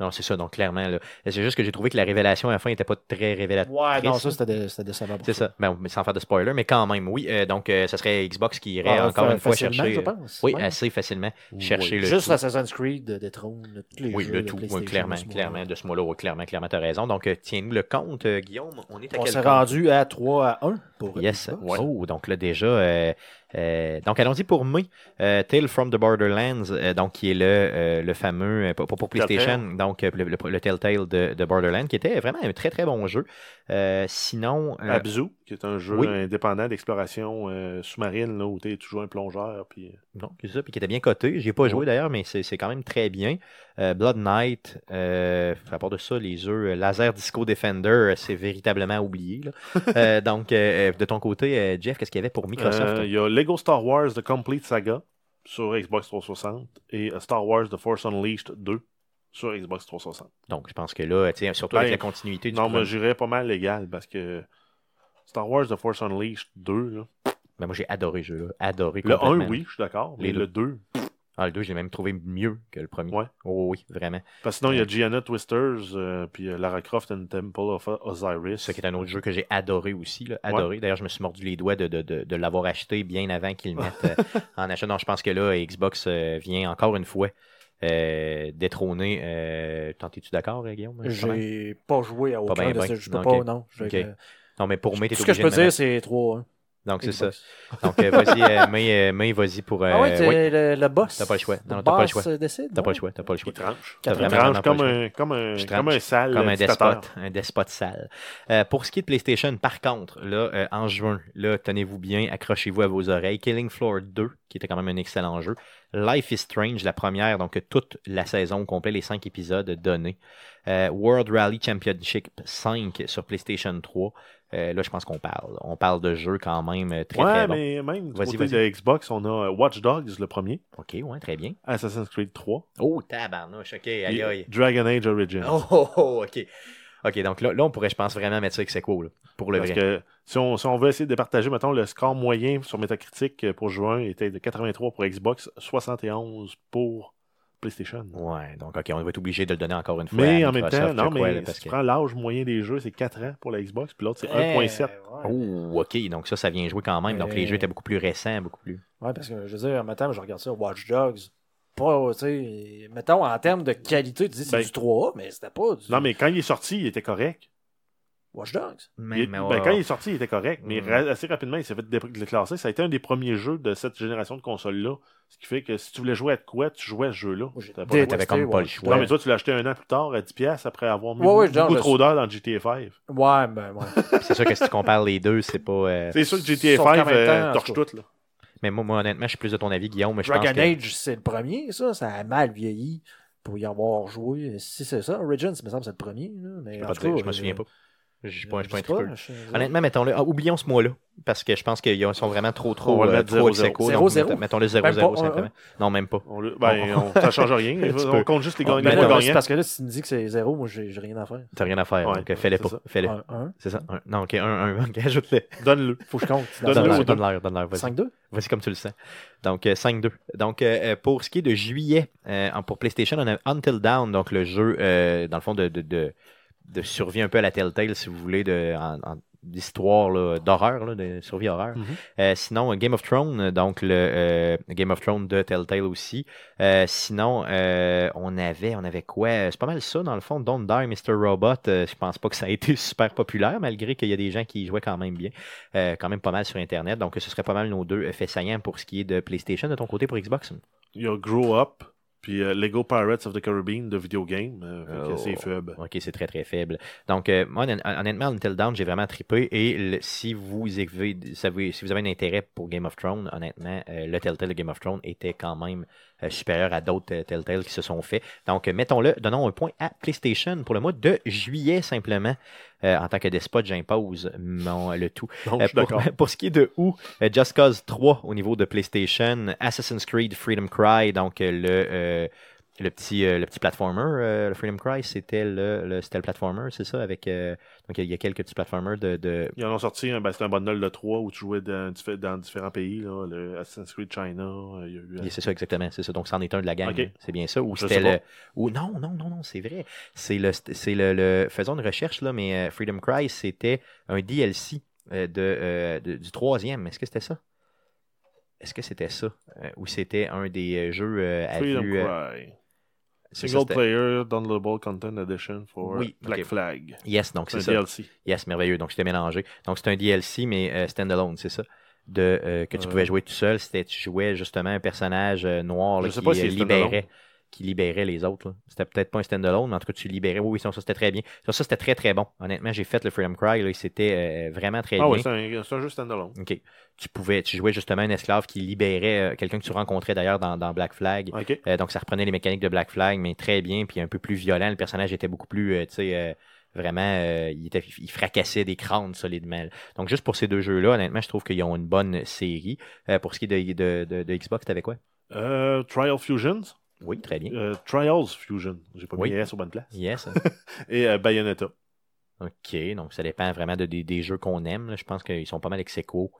Speaker 1: Non, c'est ça, donc clairement. là. C'est juste que j'ai trouvé que la révélation à la fin n'était pas très révélatrice.
Speaker 2: Ouais, non, ça, c'était dé- c'était décevant.
Speaker 1: C'est ça. Ben, mais sans faire de spoiler, mais quand même, oui. Euh, donc, euh, ça serait Xbox qui irait
Speaker 2: Ah,
Speaker 1: encore une fois chercher.
Speaker 2: je
Speaker 1: euh,
Speaker 2: pense.
Speaker 1: Oui, assez facilement.
Speaker 3: Oui.
Speaker 1: Chercher le
Speaker 2: Juste
Speaker 1: tout.
Speaker 2: Assassin's Creed, de Throne, tous les
Speaker 1: Oui,
Speaker 2: jeux
Speaker 1: le
Speaker 2: de
Speaker 1: tout, oui, clairement,
Speaker 2: de
Speaker 1: clairement, de ce mois-là, oui, clairement, clairement, tu as raison. Donc, euh, tiens-nous le compte, euh, Guillaume. On est à
Speaker 2: On
Speaker 1: quel
Speaker 2: s'est
Speaker 1: compte?
Speaker 2: rendu à 3 à 1 pour
Speaker 1: Yes.
Speaker 2: Xbox.
Speaker 1: Oh, donc là, déjà. euh, euh, donc, allons-y pour mai. Euh, Tale from the Borderlands, euh, donc qui est le, euh, le fameux, pour, pour PlayStation, donc le, le, le Telltale de, de Borderlands, qui était vraiment un très très bon jeu. Euh, sinon. euh,
Speaker 3: Abzu, qui est un jeu
Speaker 1: oui.
Speaker 3: indépendant d'exploration euh, sous-marine, là, où tu es toujours un plongeur. Puis...
Speaker 1: Non, c'est ça, puis qui était bien coté. J'y ai pas joué d'ailleurs, mais c'est quand même très bien. Blood Knight, à part de ça, les jeux Laser Disco Defender, c'est véritablement oublié. là. Donc, de ton côté, Jeff, qu'est-ce qu'il y avait pour Microsoft?
Speaker 3: Il y a Lego Star Wars The Complete Saga sur Xbox 360 et Star Wars The Force Unleashed 2 sur Xbox 360.
Speaker 1: Donc, je pense que là, surtout
Speaker 3: Ben,
Speaker 1: avec la continuité du
Speaker 3: Non, mais
Speaker 1: premier-
Speaker 3: j'irais pas mal légal parce que Star Wars The Force Unleashed 2, là.
Speaker 1: Ben, moi, j'ai adoré ce jeu-là. Adoré.
Speaker 3: le
Speaker 1: complètement.
Speaker 3: 1, oui, je suis d'accord, mais
Speaker 1: Les
Speaker 3: le 2.
Speaker 1: Ah, le 2, j'ai même trouvé mieux que le premier.
Speaker 3: Ouais.
Speaker 1: Oh, oui, vraiment.
Speaker 3: Parce que sinon, il y a Gianna Twisters, euh, puis euh, Lara Croft and Temple of Osiris.
Speaker 1: Ça qui est un autre jeu que j'ai adoré aussi. Là, adoré. D'ailleurs, je me suis mordu les doigts de, de, de, de l'avoir acheté bien avant qu'ils le mettent euh, en achat. Donc, je pense que là, Xbox euh, vient encore une fois euh, détrôner. Euh... T'en es-tu d'accord, euh, Guillaume? Comment?
Speaker 2: J'ai pas joué à aucun
Speaker 1: ben,
Speaker 2: de
Speaker 1: ben.
Speaker 2: Je peux
Speaker 1: Ok.
Speaker 2: pas, non. Je-
Speaker 1: Ok. Non, mais pour moi, t'es
Speaker 2: Tout ce que je peux
Speaker 1: obligé de
Speaker 2: dire, c'est 3 1
Speaker 1: Donc, c'est ça. Donc, euh, vas-y, euh, May, euh, May, vas-y pour. euh,
Speaker 2: ah ouais, t'es
Speaker 1: oui,
Speaker 2: le, le boss.
Speaker 1: T'as pas le choix. Non, t'as pas le choix.
Speaker 2: euh, décide,
Speaker 1: T'as pas le choix. T'as pas le choix.
Speaker 3: Il tranche.
Speaker 1: T'as
Speaker 3: Il
Speaker 1: vraiment,
Speaker 3: tranche comme
Speaker 1: le choix.
Speaker 3: un, comme un, comme un sale
Speaker 1: Comme un despote, un despote sale. Euh, pour ce qui est de PlayStation, par contre, là, euh, en juin, là, tenez-vous bien, accrochez-vous à vos oreilles. Killing Floor 2, qui était quand même un excellent jeu. Life is Strange, la première, donc toute la saison au complet, les cinq épisodes donnés. Euh, World Rally Championship 5 sur PlayStation 3. Euh, là, je pense qu'on parle. On parle de jeux quand même euh, très
Speaker 3: Ouais,
Speaker 1: très
Speaker 3: mais même du
Speaker 1: Vas-y,
Speaker 3: côté
Speaker 1: vas-y.
Speaker 3: de Xbox, on a euh, Watch Dogs, le premier,
Speaker 1: Ok, ouais, très bien.
Speaker 3: Assassin's Creed 3,
Speaker 1: Oh, tabarnouche, ok, aïe aïe.
Speaker 3: Dragon Age Origins.
Speaker 1: Oh, oh, oh, ok. Ok, donc là, là, on pourrait, je pense, vraiment mettre ça avec Sequo, là, pour le
Speaker 3: Parce
Speaker 1: vrai.
Speaker 3: que si on, si on veut essayer de partager, mettons, le score moyen sur Metacritic pour juin était de 83 pour Xbox, 71 pour PlayStation.
Speaker 1: Ouais, donc ok, on va être obligé de le donner encore une fois.
Speaker 3: Mais
Speaker 1: à
Speaker 3: en même temps, non, mais si tu
Speaker 1: que-
Speaker 3: prends l'âge moyen des jeux, c'est 4 ans pour la Xbox, puis l'autre, c'est
Speaker 2: Eh,
Speaker 3: 1.7.
Speaker 2: ouais.
Speaker 1: Oh, ok, donc ça, ça vient jouer quand même. Donc les jeux étaient beaucoup plus récents, beaucoup plus.
Speaker 2: Ouais, parce que je veux dire, en même temps, je regarde ça, Watch Dogs. Pas, tu sais, mettons, en termes de qualité, tu dis c'est
Speaker 3: Ben-
Speaker 2: du 3A, mais c'était pas du
Speaker 3: Non, mais quand il est sorti, il était correct.
Speaker 2: Watch Dogs.
Speaker 1: Mais,
Speaker 3: Il-
Speaker 1: mais
Speaker 3: ben,
Speaker 1: ouais,
Speaker 3: quand il est sorti, il était correct, mais
Speaker 1: Mm.
Speaker 3: ra- assez rapidement, il s'est fait dé- déclasser. Ça a été un des premiers jeux de cette génération de consoles-là. Ce qui fait que si tu voulais jouer à quoi, tu jouais à ce jeu-là. T'avais pas
Speaker 1: Ouais,
Speaker 3: le
Speaker 1: t'avais
Speaker 3: choix.
Speaker 1: comme pas le choix.
Speaker 3: Non, mais toi, tu l'as acheté un an plus tard à 10$ après avoir mis
Speaker 2: Ouais,
Speaker 3: beaucoup, trop d'heures dans GTA 5.
Speaker 2: Ouais, ben, ouais.
Speaker 1: C'est sûr que si tu compares les deux, c'est pas. euh,
Speaker 3: C'est sûr que GTA
Speaker 2: Sauf qu'en
Speaker 3: 5
Speaker 2: même
Speaker 3: euh, torche
Speaker 2: tout.
Speaker 3: Là.
Speaker 1: Mais moi, moi, honnêtement, je suis plus de ton avis, Guillaume. Mais je pense
Speaker 2: Dragon
Speaker 1: que...
Speaker 2: Age, c'est le premier, ça. Ça a mal vieilli pour y avoir joué. Si c'est ça, Origins, il me semble que c'est le premier. Là, mais
Speaker 1: Je
Speaker 2: en
Speaker 1: pas
Speaker 2: tout
Speaker 1: te dire,
Speaker 2: cas,
Speaker 1: je me souviens
Speaker 2: euh,
Speaker 1: pas. Je suis pas, je suis pas un tripeux.
Speaker 2: je-
Speaker 1: Honnêtement, mettons-le. ah, oublions ce mois-là. Parce que je pense qu'ils sont vraiment trop,
Speaker 3: On
Speaker 1: trop, euh, trop
Speaker 3: 0-0.
Speaker 1: ex-aequo,
Speaker 2: 0-0.
Speaker 1: donc Mettons-le 0-0
Speaker 2: Même pas,
Speaker 1: simplement.
Speaker 2: un,
Speaker 1: Non, même pas.
Speaker 3: On le- ben, on- ça change rien.
Speaker 1: Tu
Speaker 3: on compte juste les gagnants.
Speaker 2: Parce que là, si tu me dis que c'est zéro, moi, j'ai rien à faire.
Speaker 1: T'as rien à faire.
Speaker 3: Ouais,
Speaker 1: donc euh, fais-le
Speaker 3: c'est
Speaker 1: pas.
Speaker 3: ça.
Speaker 1: Fais-le.
Speaker 2: Un, un?
Speaker 1: C'est ça. Un. Non, ok, 1, 1. Ok, ajoute-le.
Speaker 3: Donne-le.
Speaker 2: Faut que je compte.
Speaker 3: Donne-le
Speaker 1: donne-leur, vas-y.
Speaker 2: 5-2.
Speaker 1: Vas-y comme tu le sens. Donc, euh, 5-2. Donc, euh, euh, pour ce qui est de juillet, euh, pour PlayStation, on a Until Dawn, donc le jeu, euh, dans le fond, de, de, survie un peu à la Telltale, si vous voulez, de, en, en- d'histoire là, d'horreur, là, de survie horreur.
Speaker 3: Mhm.
Speaker 1: Euh, sinon, euh, Game of Thrones, donc le euh, Game of Thrones de Telltale aussi. Euh, sinon, euh, on avait, on avait quoi? C'est pas mal ça, dans le fond. Don't Die, Mr. Robot. euh, je pense pas que ça a été super populaire, malgré qu'il y a des gens qui y jouaient quand même bien. Euh, quand même pas mal sur Internet. Donc, ce serait pas mal nos deux faits saillants pour ce qui est de PlayStation. De ton côté pour Xbox
Speaker 3: Il y a Grow Up, puis euh, Lego Pirates of the Caribbean de video game. euh, que
Speaker 1: Oh.
Speaker 3: c'est faible.
Speaker 1: Ok, c'est très très faible. Donc, euh, moi, honnêt- honnêtement, Until Dawn, j'ai vraiment trippé. Et le- si vous avez, si vous avez un intérêt pour Game of Thrones, honnêtement, le Telltale de Game of Thrones était quand même supérieur à d'autres euh, Telltale qui se sont faits. Donc, euh, mettons-le, donnons un point à PlayStation pour le mois de juillet simplement. Euh, en tant que despote, j'impose mon, le tout. Euh, pour, pour ce qui est de où, euh, Just Cause 3 au niveau de PlayStation, Assassin's Creed Freedom Cry, donc euh, le, euh, le, petit, euh, le petit platformer, euh, le Freedom Cry, c'était le, le, c'était le platformer, c'est ça, avec euh, donc il y a quelques petits platformers de, de
Speaker 3: Ils en ont sorti, un- ben, c'était un bundle de 3 où tu jouais dans, dans différents pays. Là, le Assassin's Creed China, euh, il y a eu...
Speaker 1: c'est ça exactement, c'est ça. Donc c'en est un de la gang, hein. c'est bien ça. Ou c'était le, ou non, non, non, non, c'est vrai. C'est le, c'est le, le, faisons une recherche là, mais Freedom Cry, c'était un DLC de, de- du troisième. Est-ce que c'était ça? Est-ce que c'était ça? Ou c'était un des jeux à
Speaker 3: Freedom
Speaker 1: vue,
Speaker 3: Cry. Single Player Downloadable Content Edition for
Speaker 1: Oui,
Speaker 3: Black. Flag.
Speaker 1: Yes, donc
Speaker 3: C'est
Speaker 1: ça.
Speaker 3: DLC.
Speaker 1: Yes, merveilleux. Donc c'était mélangé. Donc c'est un DLC, mais euh, standalone, c'est ça? De, euh, que tu pouvais jouer tout seul. C'était tu jouais justement un personnage euh, noir là, qui
Speaker 3: si
Speaker 1: euh, libérait qui libérait les autres. là. C'était peut-être pas un standalone, mais en tout cas, tu libérais. Oui, oui, ça, ça, c'était très bien. Ça, ça, c'était très, très bon. Honnêtement, j'ai fait le Freedom Cry, là, et c'était euh, vraiment très
Speaker 3: Ah
Speaker 1: bien.
Speaker 3: c'est un, c'est un jeu standalone.
Speaker 1: OK. Tu pouvais, tu jouais justement un esclave qui libérait euh, quelqu'un que tu rencontrais d'ailleurs dans, dans Black Flag. Euh, donc, ça reprenait les mécaniques de Black Flag, mais très bien, puis un peu plus violent. Le personnage était beaucoup plus, tu sais, vraiment, euh, il, était, il fracassait des crânes solidement. Donc, juste pour ces deux jeux-là, honnêtement, je trouve qu'ils ont une bonne série. Euh, pour ce qui est de, de, de, de Xbox, t'avais quoi?
Speaker 3: Euh, Trial Fusions.
Speaker 1: Oui, très bien.
Speaker 3: Euh, Trials Fusion. J'ai pas
Speaker 1: Oui.
Speaker 3: mis S au bonne place.
Speaker 1: Yes.
Speaker 3: Et euh, Bayonetta.
Speaker 1: OK, donc ça dépend vraiment de, des, des jeux qu'on aime. là. Je pense qu'ils sont pas mal ex aequo.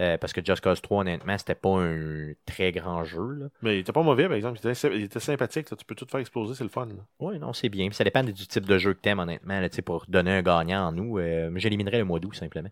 Speaker 1: Euh, parce que Just Cause 3, honnêtement, c'était pas un très grand jeu. Là.
Speaker 3: Mais il était pas mauvais, par exemple. Il était, il était sympathique. là. Tu peux tout faire exploser, c'est le fun.
Speaker 1: Oui, non, c'est bien. Puis ça dépend du type de jeu que t'aimes, honnêtement. Pour donner un gagnant en nous, euh, j'éliminerais le mois d'août, simplement.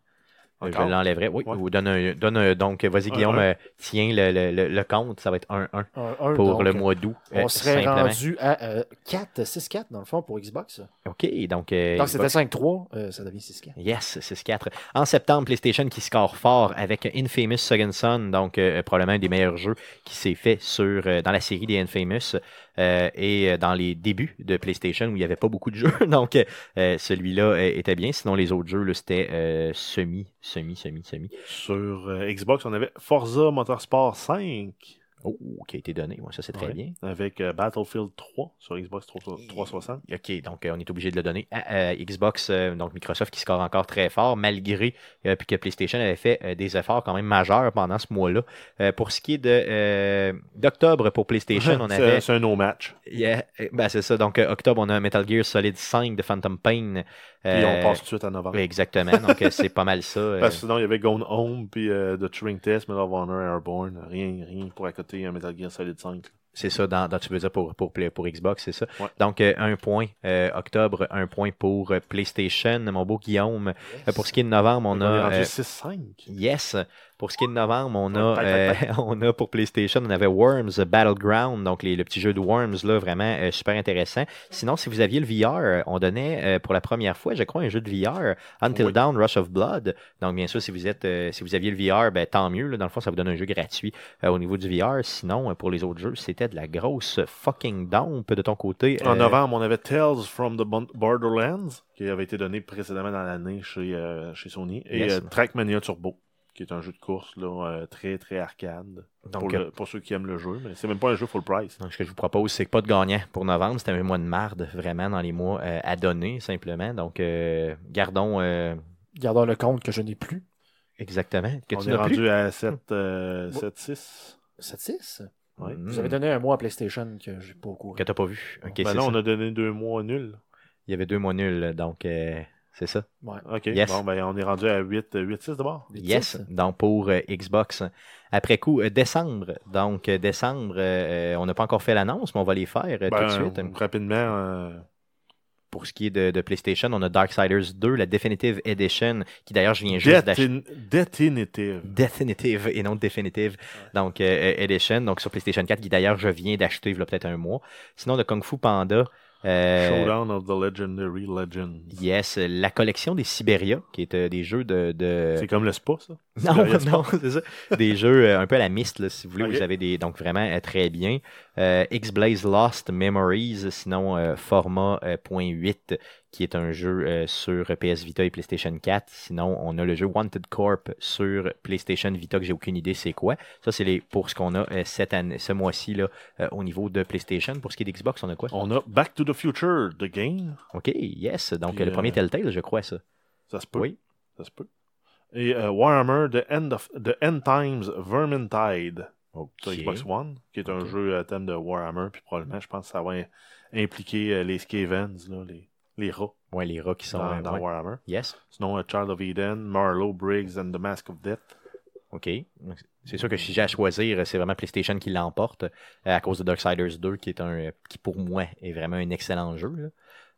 Speaker 1: Je
Speaker 3: Encore?
Speaker 1: l'enlèverai. Oui,
Speaker 3: Ouais.
Speaker 1: ou donne un, donne un- donc, vas-y, Guillaume,
Speaker 3: un.
Speaker 1: euh, tiens le, le, le, le compte, ça va être 1-1
Speaker 2: Un- un,
Speaker 1: pour
Speaker 2: donc,
Speaker 1: le mois d'août.
Speaker 2: On
Speaker 1: euh,
Speaker 2: serait
Speaker 1: simplement.
Speaker 2: rendu à euh, 4, 6-4 dans le fond pour Xbox.
Speaker 1: OK, donc. euh,
Speaker 2: Donc c'était
Speaker 1: Xbox-
Speaker 2: 5-3, euh, ça devient 6-4.
Speaker 1: Yes, 6-4. En septembre, PlayStation qui score fort avec Infamous Second Son, donc euh, probablement un des meilleurs jeux qui s'est fait sur, euh, dans la série des Infamous euh, et euh, dans les débuts de PlayStation où il n'y avait pas beaucoup de jeux. Donc euh, celui-là était bien. Sinon, les autres jeux, c'était semi, semi, semi, semi.
Speaker 3: Sur Xbox, on avait Forza Motorsport 5
Speaker 1: Oh, qui a été donné. Ouais, ça, c'est très
Speaker 3: Ouais.
Speaker 1: bien.
Speaker 3: avec euh, Battlefield 3 sur Xbox 3- 360.
Speaker 1: OK, donc euh, on est obligé de le donner à euh, Xbox, euh, donc Microsoft qui score encore très fort, malgré puis que PlayStation avait fait des efforts quand même majeurs pendant ce mois-là. Pour ce qui est de d'octobre pour PlayStation, on avait
Speaker 3: C'est un no-match.
Speaker 1: Yeah, euh, ben c'est ça. Donc, octobre, on a Metal Gear Solid 5 de Phantom Pain.
Speaker 3: Puis
Speaker 1: Euh,
Speaker 3: on passe tout de suite à novembre.
Speaker 1: Exactement. Donc, euh, c'est pas mal ça. euh,
Speaker 3: Parce que sinon, il y avait Gone Home, puis euh, The Turing Test, Medal of Honor, Airborne. Rien, rien pour à côté un Metal Gear Solid 5.
Speaker 1: c'est ça, dans, dans- tu veux dire pour, pour, pour Xbox, c'est ça.
Speaker 3: Ouais.
Speaker 1: Donc, euh, un point. euh, octobre, un point pour euh, PlayStation, mon beau Guillaume. Euh, pour ce qui est de novembre, on
Speaker 3: On, est
Speaker 1: a.
Speaker 3: rendu
Speaker 1: euh,
Speaker 3: 6-5.
Speaker 1: Yes. Pour ce qui est de novembre, on a, euh, on a pour PlayStation, on avait Worms Battleground, donc les, le petit jeu de Worms, là, vraiment euh, super intéressant. Sinon, si vous aviez le VR, on donnait euh, pour la première fois, je crois, un jeu de VR, Until
Speaker 3: Oui.
Speaker 1: Dawn, Rush of Blood. Donc, bien sûr, si vous êtes, euh, si vous aviez le VR, ben, tant mieux. là. Dans le fond, ça vous donne un jeu gratuit euh, au niveau du VR. Sinon, euh, pour les autres jeux, c'était de la grosse fucking dump de ton côté.
Speaker 3: En
Speaker 1: Euh,
Speaker 3: novembre, on avait Tales from the Borderlands, qui avait été donné précédemment dans l'année chez, euh, chez Sony, et
Speaker 1: Yes.
Speaker 3: euh, Trackmania Turbo, qui est un jeu de course là, euh, très très arcade.
Speaker 1: donc,
Speaker 3: pour,
Speaker 1: euh,
Speaker 3: le- pour ceux qui aiment le jeu, mais c'est même pas un jeu full price.
Speaker 1: Donc, ce que je vous propose, c'est que pas de gagnant pour novembre. C'était un mois de marde, vraiment, dans les mois euh, à donner, simplement. Donc, euh, gardons euh,
Speaker 2: Gardons le compte que je n'ai plus.
Speaker 1: exactement. Que
Speaker 3: on
Speaker 1: tu
Speaker 3: est
Speaker 1: n'as
Speaker 3: rendu
Speaker 1: plus.
Speaker 3: à 7, euh, 7-6.
Speaker 2: 7-6.
Speaker 3: Ouais.
Speaker 1: Mm.
Speaker 2: Vous avez donné un mois à PlayStation que j'ai pas au courant.
Speaker 1: Que t'as pas vu. Ok,
Speaker 3: Ben
Speaker 1: ça.
Speaker 3: on a donné deux mois nuls.
Speaker 1: Il y avait deux mois nuls, donc euh, c'est ça.
Speaker 2: Ouais.
Speaker 3: OK.
Speaker 1: Yes.
Speaker 3: Bon, ben on est rendu à 8, 8-6 d'abord.
Speaker 2: Les
Speaker 1: Yes,
Speaker 2: 10.
Speaker 1: donc pour euh, Xbox. Après coup, euh, décembre. Donc, euh, décembre, euh, on n'a pas encore fait l'annonce, mais on va les faire euh, tout
Speaker 3: Ben,
Speaker 1: de suite.
Speaker 3: Rapidement, euh,
Speaker 1: Pour ce qui est de, de PlayStation, on a Darksiders 2, la Definitive Edition, qui d'ailleurs, je viens juste d'acheter.
Speaker 3: Definitive.
Speaker 1: Definitive et non Definitive. Donc, euh, euh, Edition, donc sur PlayStation 4, qui d'ailleurs, je viens d'acheter il y a peut-être un mois. Sinon, de Kung Fu Panda. Euh,
Speaker 3: Showdown of the Legendary Legends.
Speaker 1: Yes, la collection des Siberia, qui est euh, des jeux de. de...
Speaker 3: C'est comme le spa, ça?
Speaker 1: Non, non, c'est ça? Des jeux euh, un peu à la mist, là, si vous voulez. Vous avez des. Donc, vraiment très bien. X-Blaze Lost Memories, sinon euh, format euh, .8, qui est un jeu euh, sur PS Vita et PlayStation 4. Sinon, on a le jeu Wanted Corp sur PlayStation Vita, que j'ai aucune idée c'est quoi. Ça, c'est les pour ce qu'on a euh, cette année, ce mois-ci là, euh, au niveau de PlayStation. Pour ce qui est d'Xbox, on a quoi?
Speaker 3: On a Back to the Future, The Game.
Speaker 1: Ok, yes. Donc,
Speaker 3: Puis,
Speaker 1: le premier Telltale, je crois, ça.
Speaker 3: Ça se peut.
Speaker 1: Oui.
Speaker 3: Ça se peut. Et euh, Warhammer, The End, of, The End Times Vermintide. Sur
Speaker 1: Ok.
Speaker 3: Xbox One, qui est un jeu à thème de Warhammer, puis probablement, je pense que ça va im- impliquer les Skavens, là, les, les rats
Speaker 1: Ouais, les rats qui sont.
Speaker 3: dans,
Speaker 1: euh,
Speaker 3: dans
Speaker 1: ouais.
Speaker 3: Warhammer.
Speaker 1: Yes.
Speaker 3: Sinon, euh, Child of Eden, Marlowe, Briggs and the Mask of Death.
Speaker 1: OK. C'est sûr que si j'ai à choisir, c'est vraiment PlayStation qui l'emporte euh, à cause de Darksiders 2, qui est un qui pour moi est vraiment un excellent jeu. là.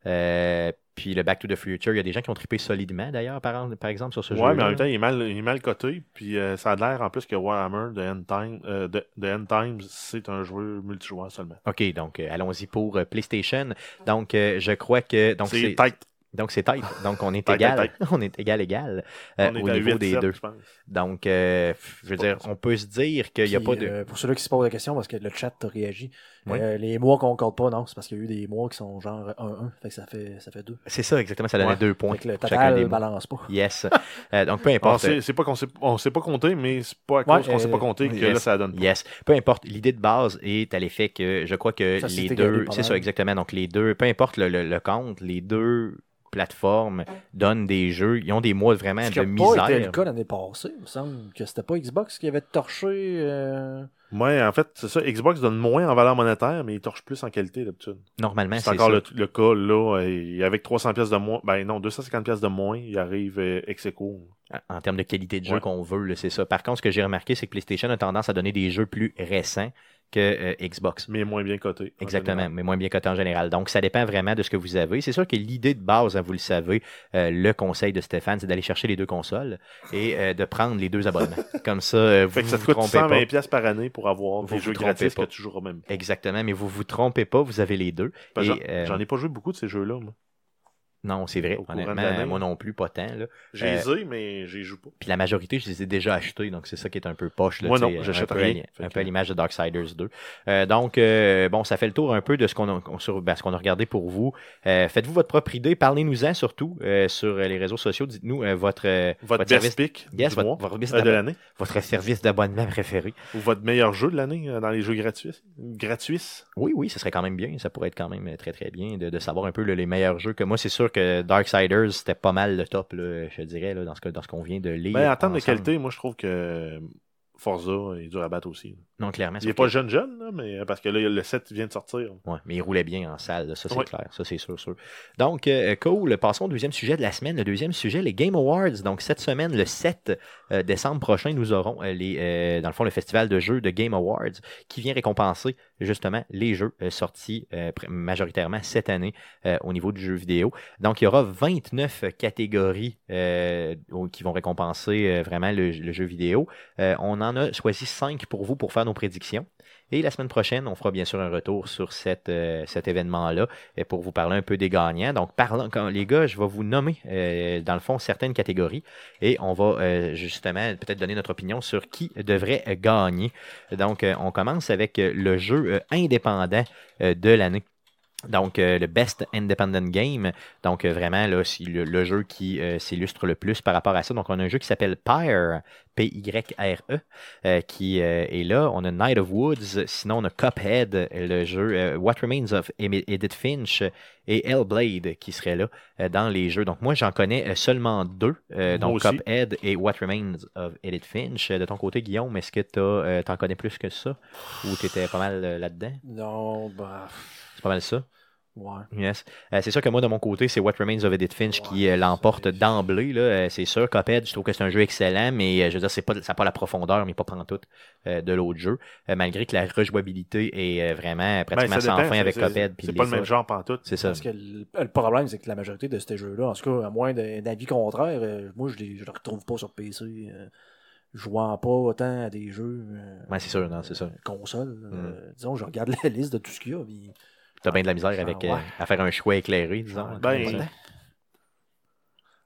Speaker 1: Euh, puis le Back to the Future, il y a des gens qui ont trippé solidement d'ailleurs, par, par exemple, sur ce jeu.
Speaker 3: Ouais, mais en même temps, il est mal, il est mal coté. Puis euh, ça a l'air en plus que Warhammer, The End, Time, euh, The, The End Times, c'est un jeu multijoueur seulement.
Speaker 1: OK, donc euh, allons-y pour euh, PlayStation. Donc euh, je crois que donc
Speaker 3: C'est
Speaker 1: c'est
Speaker 3: tight.
Speaker 1: donc c'est tight. Donc on est égal, on est égal égal euh,
Speaker 3: On est
Speaker 1: au
Speaker 3: à
Speaker 1: niveau
Speaker 3: 8,
Speaker 1: des
Speaker 3: 7,
Speaker 1: deux.
Speaker 3: je pense.
Speaker 1: Donc euh, je veux dire, on peut se dire qu'il n'y a pas de
Speaker 2: euh, pour ceux-là qui se posent la question, parce que le chat a réagi,
Speaker 1: Oui.
Speaker 2: euh, les mois qu'on compte pas, non, c'est parce qu'il y a eu des mois qui sont genre 1-1, fait que ça fait, ça fait 2.
Speaker 1: C'est ça exactement, ça donnait
Speaker 3: Ouais.
Speaker 1: deux points.
Speaker 2: Fait que le total ne balance pas.
Speaker 1: Yes. Euh, donc peu importe.
Speaker 3: c'est c'est pas qu'on sait, on sait pas compter, mais c'est pas à
Speaker 2: Ouais,
Speaker 3: cause qu'on sait
Speaker 2: euh,
Speaker 3: pas compter que
Speaker 1: yes.
Speaker 3: là, ça donne pas.
Speaker 1: Yes. Peu importe. L'idée de base est à l'effet que je crois que
Speaker 2: Ça
Speaker 1: les deux. C'est ça, exactement. Donc les deux, peu importe le, le- le compte, les deux plateformes donnent des jeux. Ils ont des mois vraiment de misère.
Speaker 2: le cas l'année passée, il me semble que c'était pas Xbox qui avait torché. euh,
Speaker 3: Ouais, en fait, c'est ça. Xbox donne moins en valeur monétaire, mais il torche plus en qualité d'habitude.
Speaker 1: Normalement,
Speaker 3: C'est
Speaker 1: c'est
Speaker 3: encore
Speaker 1: ça.
Speaker 3: le, le cas là. Et avec 300 pièces de moins, ben non, 250 pièces de moins, il arrive euh, ex aequo.
Speaker 1: En termes de qualité de jeu
Speaker 3: Ouais.
Speaker 1: qu'on veut, c'est ça. Par contre, ce que j'ai remarqué, c'est que PlayStation a tendance à donner des jeux plus récents que euh, Xbox.
Speaker 3: Mais moins bien coté. en
Speaker 1: Exactement, mais moins bien coté en général. Donc, ça dépend vraiment de ce que vous avez. C'est sûr que l'idée de base, hein, vous le savez, euh, le conseil de Stéphane, c'est d'aller chercher les deux consoles et euh, de prendre les deux abonnements. Comme ça, vous
Speaker 3: Fait que ça
Speaker 1: vous
Speaker 3: coûte
Speaker 1: trompez
Speaker 3: 120$
Speaker 1: pas.
Speaker 3: piastres par année pour avoir
Speaker 1: Vous
Speaker 3: des
Speaker 1: vous
Speaker 3: jeux gratis
Speaker 1: pas.
Speaker 3: que tu joueras même pas.
Speaker 1: Exactement, mais vous vous trompez pas, vous avez les deux.
Speaker 3: Que J'en j'en ai pas joué beaucoup de ces jeux-là. moi.
Speaker 1: Non, c'est vrai.
Speaker 3: au
Speaker 1: Honnêtement, moi non plus, pas tant. Là.
Speaker 3: J'ai
Speaker 1: Euh,
Speaker 3: les ai, mais j'y joue pas.
Speaker 1: Puis la majorité, je les ai déjà achetés, donc c'est ça qui est un peu poche. Là,
Speaker 3: Moi non,
Speaker 1: un
Speaker 3: j'achète
Speaker 1: peu
Speaker 3: rien.
Speaker 1: Un peu à l'image de Darksiders 2. Euh, donc, euh, bon, ça fait le tour un peu de ce qu'on a, sur, ben, ce qu'on a regardé pour vous. Euh, Faites-vous votre propre idée, parlez-nous-en surtout euh, sur les réseaux sociaux. Dites-nous euh, votre, euh,
Speaker 3: Votre,
Speaker 1: service,
Speaker 3: best pick
Speaker 1: Yes,
Speaker 3: du
Speaker 1: votre-
Speaker 3: mois,
Speaker 1: votre service
Speaker 3: euh, de
Speaker 1: d'abonnement.
Speaker 3: l'année.
Speaker 1: votre service d'abonnement préféré.
Speaker 3: Ou votre meilleur jeu de l'année euh, dans les jeux gratuits. Gratuits.
Speaker 1: Oui, oui, ce serait quand même bien. Ça pourrait être quand même très, très bien de, de savoir un peu là, les meilleurs jeux. Que moi, c'est sûr que Darksiders, c'était pas mal le top, là, je dirais, là, dans ce que- dans ce qu'on vient de lire.
Speaker 3: Ben, en termes de qualité, moi je trouve que Forza est dur à battre aussi.
Speaker 1: Non, clairement.
Speaker 3: Il est
Speaker 1: sauf
Speaker 3: pas jeune jeune, là, mais euh, parce que là, le 7 vient de sortir.
Speaker 1: Ouais, mais il roulait bien en salle, là, ça c'est
Speaker 3: Ouais.
Speaker 1: clair, ça c'est sûr, sûr. Donc, euh, cool, passons au deuxième sujet de la semaine. Le deuxième sujet, les Game Awards. Donc, cette semaine, le 7 euh, décembre prochain, nous aurons, euh, les, euh, dans le fond, le festival de jeux de Game Awards qui vient récompenser justement les jeux sortis majoritairement cette année au niveau du jeu vidéo. Donc, il y aura 29 catégories qui vont récompenser vraiment le, le jeu vidéo. On en a choisi 5 pour vous pour faire nos prédictions. Et la semaine prochaine, on fera bien sûr un retour sur euh, cet événement-là euh, pour vous parler un peu des gagnants. Donc, parlant, quand, les gars, je vais vous nommer, euh, dans le fond, certaines catégories et on va justement peut-être donner notre opinion sur qui devrait gagner. Donc, on commence avec le jeu indépendant de l'année. Donc, euh, le Best Independent Game. Donc, euh, vraiment, là, c'est le, le jeu qui euh, s'illustre le plus par rapport à ça. Donc, on a un jeu qui s'appelle Pyre, P-Y-R-E, qui est là. On a Night of Woods. Sinon, on a Cuphead, le jeu What Remains of Edith Finch et Hellblade qui serait là dans les jeux. Donc, moi, j'en connais seulement deux. donc. Cuphead et What Remains of Edith Finch. De ton côté, Guillaume, est-ce que tu euh, en connais plus que ça ou tu étais pas mal là-dedans?
Speaker 2: Non, bah.
Speaker 1: C'est pas mal ça.
Speaker 2: Ouais.
Speaker 1: Yes. Euh, c'est sûr que moi, de mon côté, c'est What Remains of Edith Finch qui euh, l'emporte d'emblée. là. Euh, c'est sûr, Cuphead, je trouve que c'est un jeu excellent, mais je veux dire, c'est pas, ça n'a pas la profondeur, mais pas prendre tout euh, de l'autre jeu. Malgré que la rejouabilité est vraiment
Speaker 3: Ben,
Speaker 1: pratiquement sans
Speaker 3: dépend,
Speaker 1: fin avec puis
Speaker 3: C'est pas le même genre pantoute.
Speaker 1: C'est ça.
Speaker 2: Parce que le, le problème, c'est que la majorité de ces jeux-là, en tout cas, à moins d'avis contraire, moi, je les, je les retrouve pas sur PC. jouant pas autant à des jeux. euh,
Speaker 1: Ouais, c'est sûr, non, c'est ça.
Speaker 2: Console.
Speaker 1: Mm.
Speaker 2: disons, je regarde la liste de tout ce qu'il y a. puis-
Speaker 1: T'as bien de la misère
Speaker 2: Ah,
Speaker 1: avec,
Speaker 2: ouais.
Speaker 1: euh, à faire un choix éclairé, disons.
Speaker 2: Ah,
Speaker 3: Ben,
Speaker 1: ça.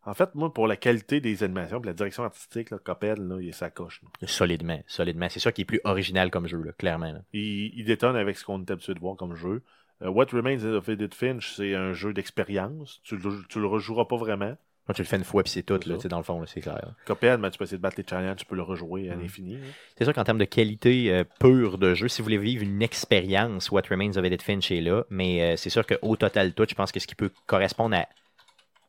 Speaker 3: En fait, moi, pour la qualité des animations, pour la direction artistique, là, là, il est sa coche. là.
Speaker 1: Solidement, solidement. C'est sûr qu'il est plus original comme jeu, là, clairement. là.
Speaker 3: Il, il détonne avec ce qu'on est habitué de voir comme jeu. Euh, What Remains of Edith Finch, c'est un jeu d'expérience. Tu, le- tu le rejoueras pas vraiment.
Speaker 1: Moi, tu le fais une fois, puis c'est tout, là, dans le fond, c'est clair.
Speaker 3: Cuphead, mais tu peux essayer de battre les challenges, tu peux le rejouer à
Speaker 1: Mm.
Speaker 3: l'infini. là.
Speaker 1: C'est sûr qu'en termes de qualité euh, pure de jeu, si vous voulez vivre une expérience, What Remains of Edith Finch est là, mais euh, c'est sûr qu'au total tout, je pense que ce qui peut correspondre à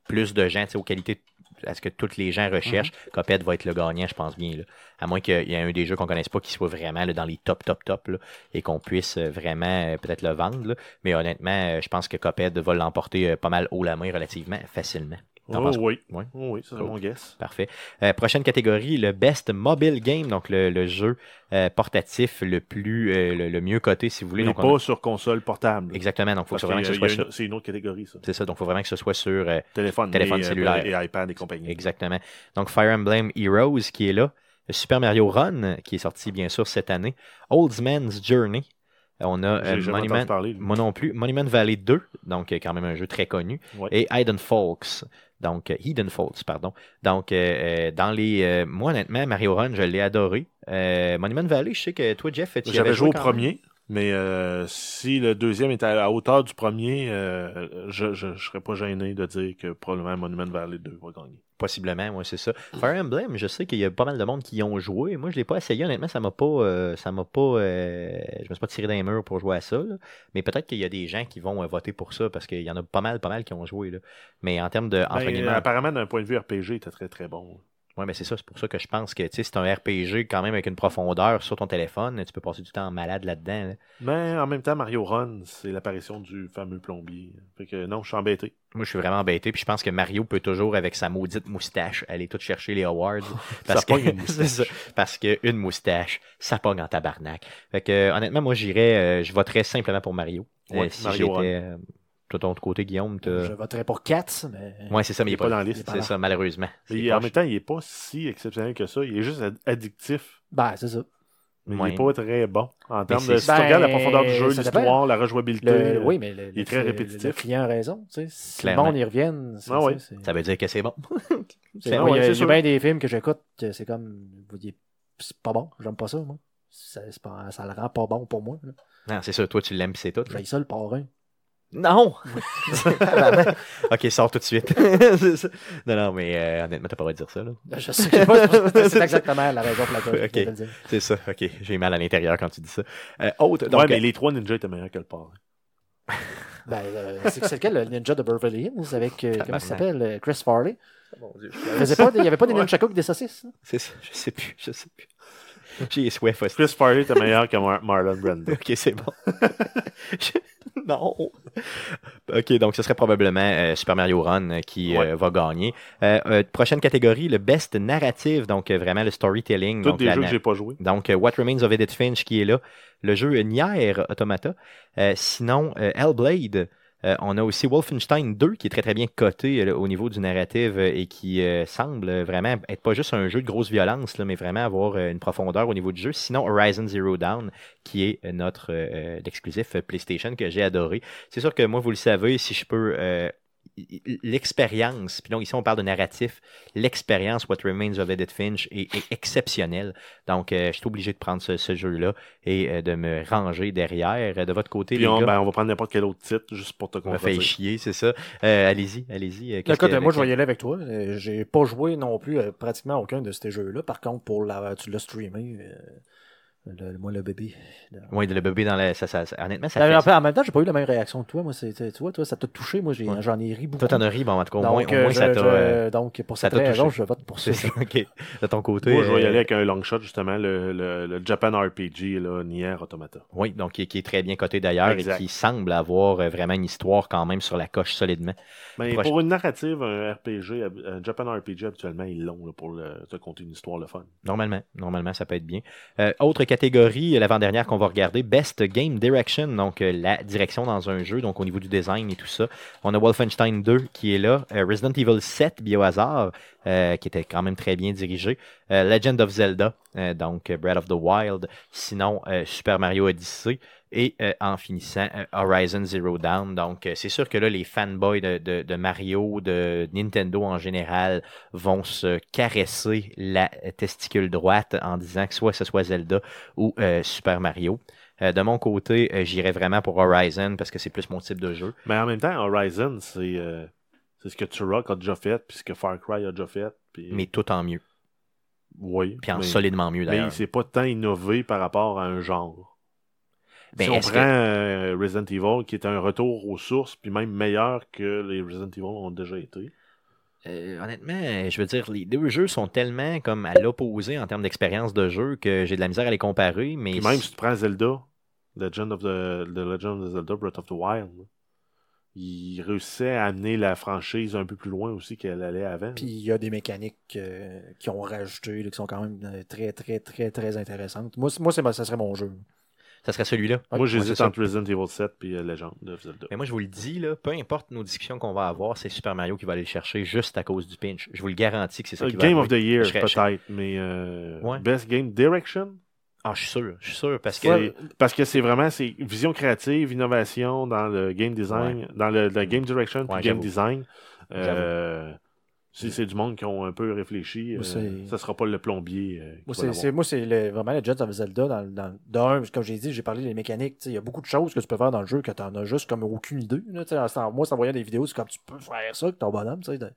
Speaker 1: plus de gens, aux qualités à ce que tous les gens recherchent, Cuphead va être le gagnant, je pense bien. Là. À moins qu'il y ait un des jeux qu'on connaisse pas qui soit vraiment là, dans les top, top, top, là, et qu'on puisse euh, vraiment peut-être le vendre. Mais honnêtement, je pense que Cuphead va l'emporter pas mal haut la main relativement facilement.
Speaker 3: Oh,
Speaker 1: penses
Speaker 3: oui.
Speaker 1: Ouais.
Speaker 3: Oh, oui, c'est
Speaker 1: Cool.
Speaker 3: mon guess.
Speaker 1: Parfait. Euh, prochaine catégorie, le Best Mobile Game, donc le, le jeu euh, portatif le plus euh, le, le mieux coté, si vous voulez.
Speaker 3: Mais
Speaker 1: Donc, on
Speaker 3: pas
Speaker 1: a-
Speaker 3: sur console portable.
Speaker 1: Exactement, donc faut
Speaker 3: Parce
Speaker 1: vraiment que ce soit sur...
Speaker 3: C'est une autre catégorie, ça.
Speaker 1: C'est ça, donc faut vraiment que ce soit sur euh,
Speaker 3: Téléphone,
Speaker 1: Téléphone
Speaker 3: et,
Speaker 1: cellulaire.
Speaker 3: Et iPad et compagnie.
Speaker 1: exactement. Donc Fire Emblem Heroes qui est là, Super Mario Run qui est sorti bien sûr cette année, Oldsman's Journey. On a euh,
Speaker 3: jamais
Speaker 1: Monument,
Speaker 3: entendu parler.
Speaker 1: moi non plus, Monument Valley 2, donc quand même un jeu très connu,
Speaker 3: Ouais.
Speaker 1: et Hidden Folks. Donc, euh, Hidden Folks, pardon. Donc, euh, euh, dans les. euh, moi, honnêtement, Mario Run, je l'ai adoré. Euh, Monument Valley, je sais que toi, Jeff, tu
Speaker 3: J'avais
Speaker 1: avais
Speaker 3: joué au premier, mais si le deuxième était à la hauteur du premier, je, je serais pas gêné de dire que probablement Monument Valley 2 va gagner.
Speaker 1: Possiblement, moi, c'est ça. Fire Emblem, je sais qu'il y a pas mal de monde qui y ont joué. Moi, je l'ai pas essayé, honnêtement, ça m'a pas. euh, ça m'a pas. euh, je me suis pas tiré d'un mur pour jouer à ça. là. Mais peut-être qu'il y a des gens qui vont euh, voter pour ça parce qu'il y en a pas mal, pas mal qui ont joué. Là. Mais en termes de. Entre
Speaker 3: Ben,
Speaker 1: guillemets,
Speaker 3: apparemment, d'un point de vue RPG, était très très bon.
Speaker 1: Ouais, mais c'est ça, c'est pour ça que je pense que tu sais, c'est un RPG quand même avec une profondeur sur ton téléphone. Tu peux passer du temps malade là-dedans. là.
Speaker 3: Mais en même temps, Mario Run, c'est l'apparition du fameux plombier. Fait que non, je suis embêté.
Speaker 1: Moi, je suis vraiment embêté. Puis je pense que Mario peut toujours, avec sa maudite moustache, aller tout chercher les awards.
Speaker 3: Ça
Speaker 1: que,
Speaker 3: une
Speaker 1: ça. parce qu'une moustache, ça pogne en tabarnak. Fait que, euh, honnêtement, moi, j'irais, euh, je voterais simplement pour Mario. Euh, si
Speaker 3: Mario
Speaker 1: euh, de ton côté, Guillaume, t'as-
Speaker 2: Je voterais pour Cats, mais.
Speaker 1: Ouais, c'est ça, mais il est pas
Speaker 3: dans la liste.
Speaker 1: C'est ça, malheureusement.
Speaker 3: Mais en même temps, il est pas si exceptionnel que ça. Il est juste ad- addictif.
Speaker 2: Ben, c'est ça.
Speaker 3: Mais
Speaker 1: Ouais.
Speaker 3: il est pas très bon. En termes
Speaker 1: c'est-
Speaker 3: de. Si tu
Speaker 2: Ben,
Speaker 3: regardes la profondeur du jeu,
Speaker 2: ça
Speaker 3: l'histoire, la rejouabilité.
Speaker 2: Le, oui, mais le,
Speaker 3: il est très
Speaker 2: le-
Speaker 3: répétitif.
Speaker 2: Le client a raison. Tu sais, si
Speaker 1: Clairement.
Speaker 2: le monde y revienne, c'est
Speaker 3: Ah ouais.
Speaker 2: ça, c'est-
Speaker 1: Ça veut dire que c'est bon.
Speaker 2: c'est-
Speaker 3: Ah
Speaker 2: moi,
Speaker 3: ouais,
Speaker 2: il y a,
Speaker 3: c'est
Speaker 2: il y a
Speaker 3: sûr.
Speaker 2: bien des films que j'écoute, que c'est comme. vous dites, C'est pas bon, j'aime pas ça, moi. Ça, c'est pas- ça le rend pas bon pour moi. là.
Speaker 1: Non, c'est ça, toi, tu l'aimes, pis c'est tout.
Speaker 2: J'ai ça le parrain.
Speaker 1: Non! ok, sors tout de suite. Non, non, mais euh, honnêtement, t'as pas le droit de dire ça. Là.
Speaker 2: Je sais je pas, c'est exactement la raison pour laquelle je
Speaker 1: Ok.
Speaker 2: voulais le dire.
Speaker 1: C'est ça, ok. J'ai mal à l'intérieur quand tu dis ça. Euh, autre, donc,
Speaker 3: ouais, mais les trois ninjas étaient meilleurs que le parrain.
Speaker 2: Ben, euh, c'est lequel le ninja de Beverly Hills avec. euh, comment il s'appelle euh, Chris Farley?
Speaker 1: Mon Dieu,
Speaker 2: Il faisait pas des- il y avait pas des
Speaker 3: Ouais.
Speaker 2: avec des saucisses?
Speaker 1: C'est ça, je sais plus, je sais plus. J'ai soif aussi.
Speaker 3: Chris Farley était meilleur que Mar- Marlon Brando.
Speaker 1: Ok, c'est bon. Non. Ok, donc ce serait probablement euh, Super Mario Run euh, qui euh, va gagner. Euh, prochaine catégorie, le best narrative, donc vraiment le storytelling.
Speaker 3: Tous
Speaker 1: donc
Speaker 3: des jeux que j'ai pas joué.
Speaker 1: Donc, What Remains of Edith Finch qui est là. Le jeu Nier Automata. Sinon, Hellblade. Euh, on a aussi Wolfenstein 2 qui est très très bien coté euh, au niveau du narratif euh, et qui semble vraiment être pas juste un jeu de grosse violence, mais vraiment avoir une profondeur au niveau du jeu. Sinon, Horizon Zero Dawn qui est notre l'exclusif euh, PlayStation que j'ai adoré. C'est sûr que moi, vous le savez, si je peux l'expérience, puis donc ici on parle de narratif, l'expérience What Remains of Edith Finch est, est exceptionnelle. Donc, euh, je suis obligé de prendre ce, ce jeu-là et euh, de me ranger derrière. Euh, De votre côté,
Speaker 3: Puis
Speaker 1: les
Speaker 3: on,
Speaker 1: gars,
Speaker 3: ben, on va prendre n'importe quel autre titre juste pour te
Speaker 1: on me fait chier, c'est ça. Euh, allez-y, allez-y. euh, que-
Speaker 2: moi, je vais y aller avec toi. J'ai pas joué non plus à pratiquement aucun de ces jeux-là. Par contre, pour la, tu l'as streamé. Le- moi, le bébé.
Speaker 1: Oui, le bébé dans la. Ça, ça, ça- honnêtement, ça
Speaker 2: En
Speaker 1: fait.
Speaker 2: en même temps, j'ai pas eu la même réaction que toi. Moi, c'est- tu vois, toi, ça t'a touché. Moi,
Speaker 1: Ouais.
Speaker 2: j'en ai ri beaucoup.
Speaker 1: Toi, t'en as ri, bon, en tout cas, au moins,
Speaker 2: donc,
Speaker 1: au moins
Speaker 2: euh,
Speaker 1: ça t'a. euh,
Speaker 2: donc, pour cette raison, je vote pour ça.
Speaker 1: ça, ok. De ton côté.
Speaker 3: Moi, je vais y
Speaker 1: euh,
Speaker 3: aller avec un long shot, justement, le, le, le Japan RPG, là, Nier Automata.
Speaker 1: Oui, donc qui, qui est très bien coté d'ailleurs et qui semble avoir vraiment une histoire quand même sur la coche solidement.
Speaker 3: Mais
Speaker 1: Proche-
Speaker 3: pour une narrative, un RPG, un Japan RPG, habituellement, ils l'ont là, pour le- te conter une histoire le fun.
Speaker 1: Normalement, normalement, ça peut être bien. Euh, autre catégorie, l'avant-dernière qu'on va regarder, Best Game Direction, donc euh, la direction dans un jeu, donc au niveau du design et tout ça. On a Wolfenstein 2 qui est là, euh, Resident Evil 7 Biohazard, euh, qui était quand même très bien dirigé, euh, Legend of Zelda, euh, donc euh, Breath of the Wild, sinon euh, Super Mario Odyssey. Et euh, en finissant, euh, Horizon Zero Dawn. Donc, euh, c'est sûr que là, les fanboys de, de- de Mario, de Nintendo en général, vont se caresser la testicule droite en disant que soit ce soit Zelda ou Super Mario. De mon côté, j'irais vraiment pour Horizon parce que c'est plus mon type de jeu.
Speaker 3: Mais en même temps, Horizon, c'est ce que Turok a déjà fait, puis ce que Far Cry a déjà fait. Puis,
Speaker 1: Mais tout en mieux.
Speaker 3: oui,
Speaker 1: Puis en
Speaker 3: mais,
Speaker 1: solidement mieux
Speaker 3: mais
Speaker 1: d'ailleurs.
Speaker 3: c'est pas tant innové par rapport à un genre.
Speaker 1: Ben,
Speaker 3: si on prend
Speaker 1: que-
Speaker 3: euh, Resident Evil, qui est un retour aux sources, puis même meilleur que les Resident Evil ont déjà été.
Speaker 1: Euh, honnêtement, je veux dire, les deux jeux sont tellement comme à l'opposé en termes d'expérience de jeu que j'ai de la misère à les comparer. Mais
Speaker 3: Puis même si tu prends Zelda, Legend of the, the Legend of Zelda, Breath of the Wild, là, il réussissait à amener la franchise un peu plus loin aussi qu'elle allait avant.
Speaker 2: Puis il y a des mécaniques euh, qui ont rajouté, là, qui sont quand même très, très, très, très intéressantes. Moi, moi ça serait mon jeu.
Speaker 1: Ça serait celui-là.
Speaker 3: Moi,
Speaker 1: Ouais,
Speaker 3: j'hésite entre Resident Evil 7 et Legend of Zelda.
Speaker 1: Mais moi, je vous le dis, là, peu importe nos discussions qu'on va avoir, c'est Super Mario qui va aller le chercher juste à cause du pinch. Je vous le garantis que c'est ça
Speaker 3: Euh,
Speaker 1: qui va
Speaker 3: Game of the Year, peut-être, mais euh,
Speaker 1: Ouais.
Speaker 3: Best Game Direction,
Speaker 1: Ah, je suis sûr, je suis sûr, parce que...
Speaker 3: C'est- parce que c'est vraiment c'est vision créative, innovation dans le game design, dans le, le game direction puis game
Speaker 1: j'avoue.
Speaker 3: design. Euh, si c'est du monde qui ont un peu réfléchi,
Speaker 2: Moi,
Speaker 3: euh, ça sera pas le plombier. euh, qui
Speaker 2: Moi,
Speaker 3: va
Speaker 2: c'est, c'est le- vraiment Legends of Zelda. Dans, dans, d'un, comme j'ai dit, j'ai parlé des mécaniques. tu sais, Il y a beaucoup de choses que tu peux faire dans le jeu que tu as juste comme aucune idée. Là, en- moi, en voyant des vidéos, c'est comme tu peux faire ça avec ton bonhomme. tu sais, de-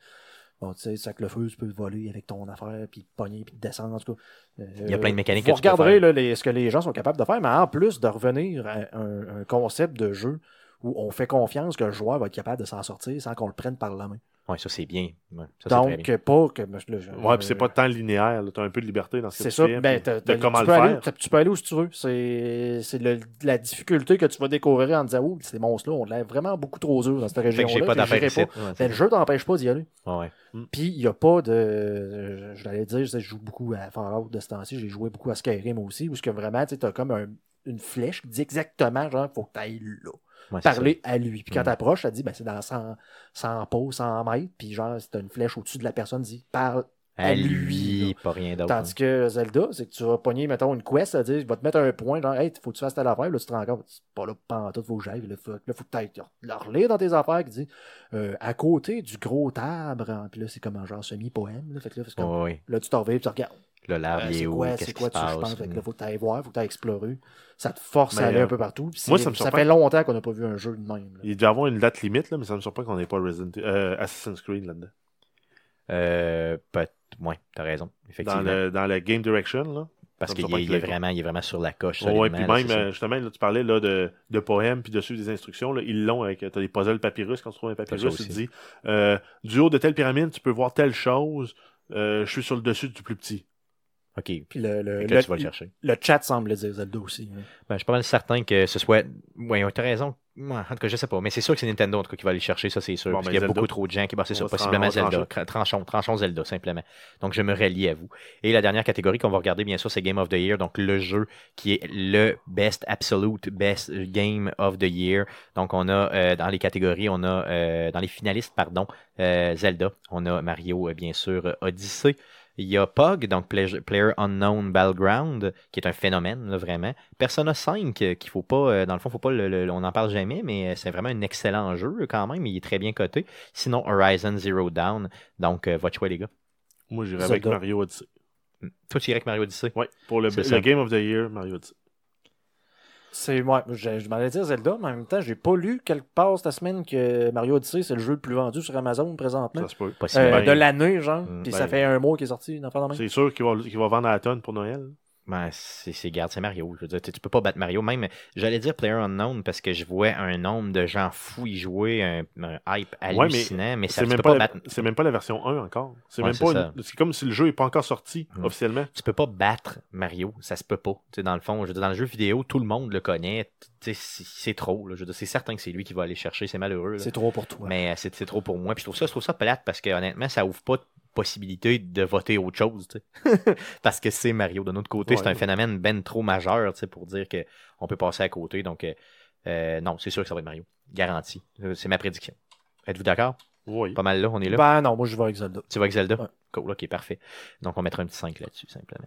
Speaker 2: Bon, tu sais, sac le feu, tu peux le voler avec ton affaire, puis te pogner, puis te descendre. En tout cas, Euh,
Speaker 1: Il y a plein de mécaniques
Speaker 2: Vous
Speaker 1: que tu peux
Speaker 2: regarderez
Speaker 1: faire.
Speaker 2: là, les- ce que les gens sont capables de faire, mais en plus de revenir à un, un concept de jeu où on fait confiance que le joueur va être capable de s'en sortir sans qu'on le prenne par la main.
Speaker 1: Ouais, ça, c'est bien. Ouais, ça,
Speaker 2: Donc,
Speaker 1: bien.
Speaker 2: euh, pas que. je-
Speaker 3: Ouais, puis c'est pas tant linéaire. Tu as un peu de liberté dans ce que
Speaker 2: C'est
Speaker 3: tu
Speaker 2: ça.
Speaker 3: fais,
Speaker 2: Ben,
Speaker 3: de comment
Speaker 2: tu,
Speaker 3: le
Speaker 2: peux aller,
Speaker 3: faire.
Speaker 2: t'as- tu peux aller où tu veux. C'est la difficulté que tu vas découvrir en disant, oh, ces monstres-là, on l'air vraiment beaucoup trop dur dans cette
Speaker 1: Fait
Speaker 2: région.
Speaker 1: que j'ai pas d'affaires ici. Ouais,
Speaker 2: Ben, le jeu t'empêche pas d'y aller.
Speaker 1: Ouais.
Speaker 2: Puis, il n'y a pas de. Je l'allais dire, je joue beaucoup à Fallout de ce temps-ci. J'ai joué beaucoup à Skyrim aussi, où ce que vraiment, tu as comme un- une flèche qui dit exactement, genre, faut que tu ailles là.
Speaker 1: Ouais,
Speaker 2: Parler à lui. Puis quand
Speaker 1: Mm.
Speaker 2: t'approches, ça dit, ben, c'est dans 100, 100 pas, 100 mètres. Puis genre, si t'as une flèche au-dessus de la personne, dit, parle.
Speaker 1: À
Speaker 2: à
Speaker 1: lui,
Speaker 2: lui,
Speaker 1: pas rien d'autre.
Speaker 2: Tandis que Zelda, c'est que tu vas pogner, mettons, une quest, ça dit, il va te mettre un point, genre, hey, faut que tu fasses telle affaire, là, tu te rends compte, c'est pas là, pantoute, faut que j'aille, là, faut, là, faut que tu le relire dans tes affaires, qui dit, euh, à côté du gros arbre, hein, puis là, c'est comme un genre semi-poème, là, fait que là, comme, là, tu t'en reviens, puis tu regardes,
Speaker 1: Là, l'arbre,
Speaker 2: euh,
Speaker 1: il est
Speaker 2: c'est
Speaker 1: où?
Speaker 2: quoi,
Speaker 1: Qu'est-ce qui se passe?
Speaker 2: que là, faut que tu ailles voir, faut que tu explorer, ça te force
Speaker 3: Mais,
Speaker 2: à aller
Speaker 3: euh,
Speaker 2: un peu partout,
Speaker 3: moi, ça me
Speaker 2: ça fait longtemps qu'on n'a pas vu un jeu de même, là.
Speaker 3: Il devait y avoir une date limite, là, mais ça me surprend qu'on n'ait pas Resident euh, Assassin's Creed là-dedans.
Speaker 1: Euh, ouais, t'as raison.
Speaker 3: Dans
Speaker 1: Effectivement.
Speaker 3: le, dans la Game Direction, là.
Speaker 1: Parce qu'il est, il est vraiment, il est vraiment sur la coche.
Speaker 3: Ouais,
Speaker 1: solidement,
Speaker 3: puis
Speaker 1: là,
Speaker 3: même, euh, justement, là, tu parlais là, de, de poèmes puis de suivre des instructions. Là, ils l'ont avec. Tu as des puzzles papyrus. Quand tu trouves un papyrus, tu te dis euh, du haut de telle pyramide, tu peux voir telle chose. Euh, je suis sur le dessus du plus petit.
Speaker 1: OK.
Speaker 2: Puis le,
Speaker 1: là,
Speaker 2: le-
Speaker 1: tu vas le chercher.
Speaker 2: le chat semble le dire Zelda aussi. hein.
Speaker 1: Ben, je suis pas mal certain que ce soit. Oui, t'as raison. Ouais, En tout cas, je sais pas. Mais c'est sûr que c'est Nintendo en tout cas, qui va aller chercher, ça c'est sûr.
Speaker 3: Bon,
Speaker 1: parce
Speaker 3: ben,
Speaker 1: qu'il y a
Speaker 3: Zelda.
Speaker 1: beaucoup trop de gens qui. Ça,
Speaker 3: va se
Speaker 1: possiblement Zelda. Tra- Tranchons, tranchons Zelda, simplement. Donc je me relie à vous. Et la dernière catégorie qu'on va regarder, bien sûr, c'est Game of the Year. Donc le jeu qui est le best absolute best game of the year. Donc on a euh, dans les catégories, on a euh, dans les finalistes, pardon, euh, Zelda. On a Mario, euh, bien sûr, Odyssey. Il y a Pog, donc Play- Player Unknown Battleground, qui est un phénomène, là, vraiment. Persona 5, euh, qu'il faut pas, euh, dans le fond, faut pas le- le- on n'en parle jamais, mais euh, c'est vraiment un excellent jeu quand même. Il est très bien coté. Sinon, Horizon Zero Dawn. Donc, votre choix, les gars.
Speaker 3: Moi, j'irais avec. Mario Odyssey.
Speaker 1: Toi, tu irais avec Mario Odyssey?
Speaker 3: Ouais, pour le,
Speaker 1: C'est
Speaker 3: le. Game of the Year, Mario Odyssey.
Speaker 2: C'est ouais, je, je m'allais dire Zelda, mais en même temps, j'ai pas lu quelque part cette semaine que Mario Odyssey, c'est le jeu le plus vendu sur Amazon présentement.
Speaker 3: Ça se peut.
Speaker 2: Euh,
Speaker 3: Ben,
Speaker 2: de l'année, genre.
Speaker 1: Mm,
Speaker 2: Puis
Speaker 3: ben,
Speaker 2: ça fait un mois qu'il est sorti, une affaire.
Speaker 3: C'est sûr qu'il va, qu'il va vendre à la tonne pour Noël.
Speaker 1: Ben, c'est, c'est, garde, c'est Mario. Je veux dire, tu peux pas battre Mario. Même, j'allais dire Player Unknown parce que je vois un nombre de gens fous y jouer, un, un hype
Speaker 3: mais
Speaker 1: hallucinant, mais, ça,
Speaker 3: C'est
Speaker 1: tu
Speaker 3: même,
Speaker 1: peux
Speaker 3: pas
Speaker 1: pas
Speaker 3: la-
Speaker 1: battre.
Speaker 3: c'est même pas la version 1 encore. C'est
Speaker 1: Ouais,
Speaker 3: même
Speaker 1: c'est
Speaker 3: pas
Speaker 1: ça.
Speaker 3: une- c'est comme si le jeu n'est pas encore sorti
Speaker 1: Mm.
Speaker 3: officiellement.
Speaker 1: tu peux pas battre Mario, ça se peut pas. Tu sais, dans le fond, je veux dire, dans le jeu vidéo, tout le monde le connaît. Tu sais, c'est, trop. là. Je c'est certain que c'est lui qui va aller chercher, c'est malheureux.
Speaker 2: C'est trop pour toi.
Speaker 1: Mais euh, c'est, c'est trop pour moi. Puis je trouve ça, je trouve ça plate parce que honnêtement, ça ouvre pas possibilité de voter autre chose. parce que c'est Mario. De notre côté,
Speaker 3: Ouais.
Speaker 1: c'est un phénomène ben trop majeur pour dire que on peut passer à côté. Donc euh, euh, non, c'est sûr que ça va être Mario. Garanti. Euh, C'est ma prédiction. Êtes-vous d'accord?
Speaker 3: Oui.
Speaker 1: Pas mal là, on est là?
Speaker 2: Ben non, moi je vais avec Zelda.
Speaker 1: Tu vas avec Zelda?
Speaker 2: Ouais.
Speaker 1: Cool, ok, parfait. Donc, on mettra un petit 5 là-dessus, simplement.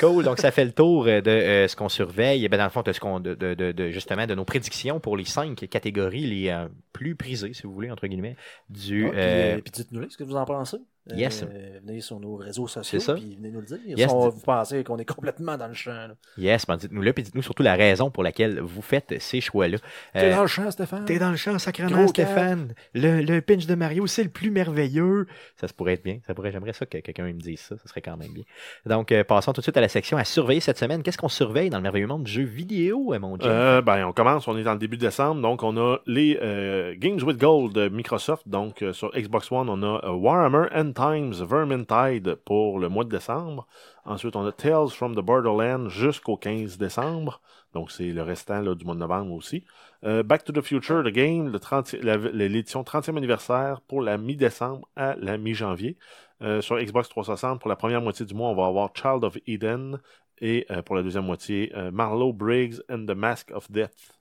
Speaker 1: Cool, donc ça fait le tour euh, de euh, ce qu'on surveille. Et ben, dans le fond, de, ce qu'on, de, de, de- justement, de nos prédictions pour les cinq catégories les euh, plus prisées, si vous voulez, entre guillemets, du...
Speaker 2: Ah, puis,
Speaker 1: euh,
Speaker 2: puis dites-nous ce que vous en pensez. Euh,
Speaker 1: Yes.
Speaker 2: venez sur nos réseaux sociaux, puis venez nous le dire.
Speaker 1: Yes,
Speaker 2: si on- vous pensez qu'on est complètement dans le champ. là.
Speaker 1: yes, ben, dites-nous le, puis dites-nous surtout la raison pour laquelle vous faites ces choix-là.
Speaker 2: T'es dans le champ, Stéphane?
Speaker 1: T'es dans le champ, sacrément,
Speaker 2: Gros
Speaker 1: Stéphane. Le, le pinch de Mario, c'est le plus merveilleux. Ça se pourrait être bien. Ça pourrait, j'aimerais ça que quelqu'un me dise ça. Ça serait quand même bien. Donc, euh, passons tout de suite à la section à surveiller cette semaine. Qu'est-ce qu'on surveille dans le merveilleux monde du jeu vidéo, euh, mon Dieu?
Speaker 3: Ben, on commence, on est dans le début décembre, donc on a les euh, Games with Gold de Microsoft. Donc euh, sur Xbox One, on a Warhammer End Times Vermintide pour le mois de décembre. Ensuite, on a Tales from the Borderlands jusqu'au 15 décembre. Donc c'est le restant là, du mois de novembre aussi. Euh, Back to the Future, the game, le 30 la- l'édition 30e anniversaire pour la mi-décembre à la mi-janvier. Euh, sur Xbox 360, pour la première moitié du mois, on va avoir Child of Eden. Et euh, pour la deuxième moitié, Marlowe Briggs and the Mask of Death.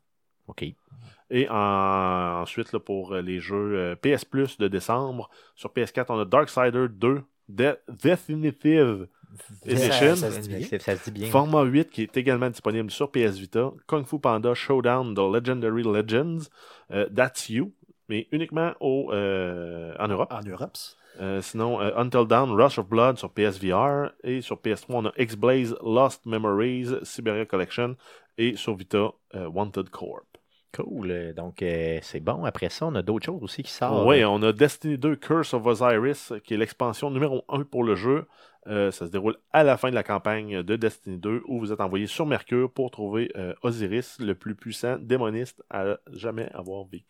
Speaker 1: OK.
Speaker 3: Et en- ensuite, là, pour les jeux PS Plus de décembre, sur PS4, on a Darksider 2 De- Definitive Edition.
Speaker 2: Ça- ça se dit bien.
Speaker 1: Ça se dit bien.
Speaker 3: Format 8 qui est également disponible sur PS Vita. Kung Fu Panda Showdown The Legendary Legends. euh, That's You. Mais uniquement au, euh, en Europe.
Speaker 2: En Europe.
Speaker 3: Euh, sinon, euh, Until Dawn, Rush of Blood sur PSVR. Et sur PS3, on a X-Blaze, Lost Memories, Siberia Collection. Et sur Vita, euh, Wanted Corp.
Speaker 1: Cool. Donc, euh, c'est bon. Après ça, on a d'autres choses aussi qui sortent.
Speaker 3: Oui, on a Destiny 2 Curse of Osiris, qui est l'expansion numéro 1 pour le jeu. Euh, ça se déroule à la fin de la campagne de Destiny 2, où vous êtes envoyé sur Mercure pour trouver euh, Osiris, le plus puissant démoniste à jamais avoir vécu.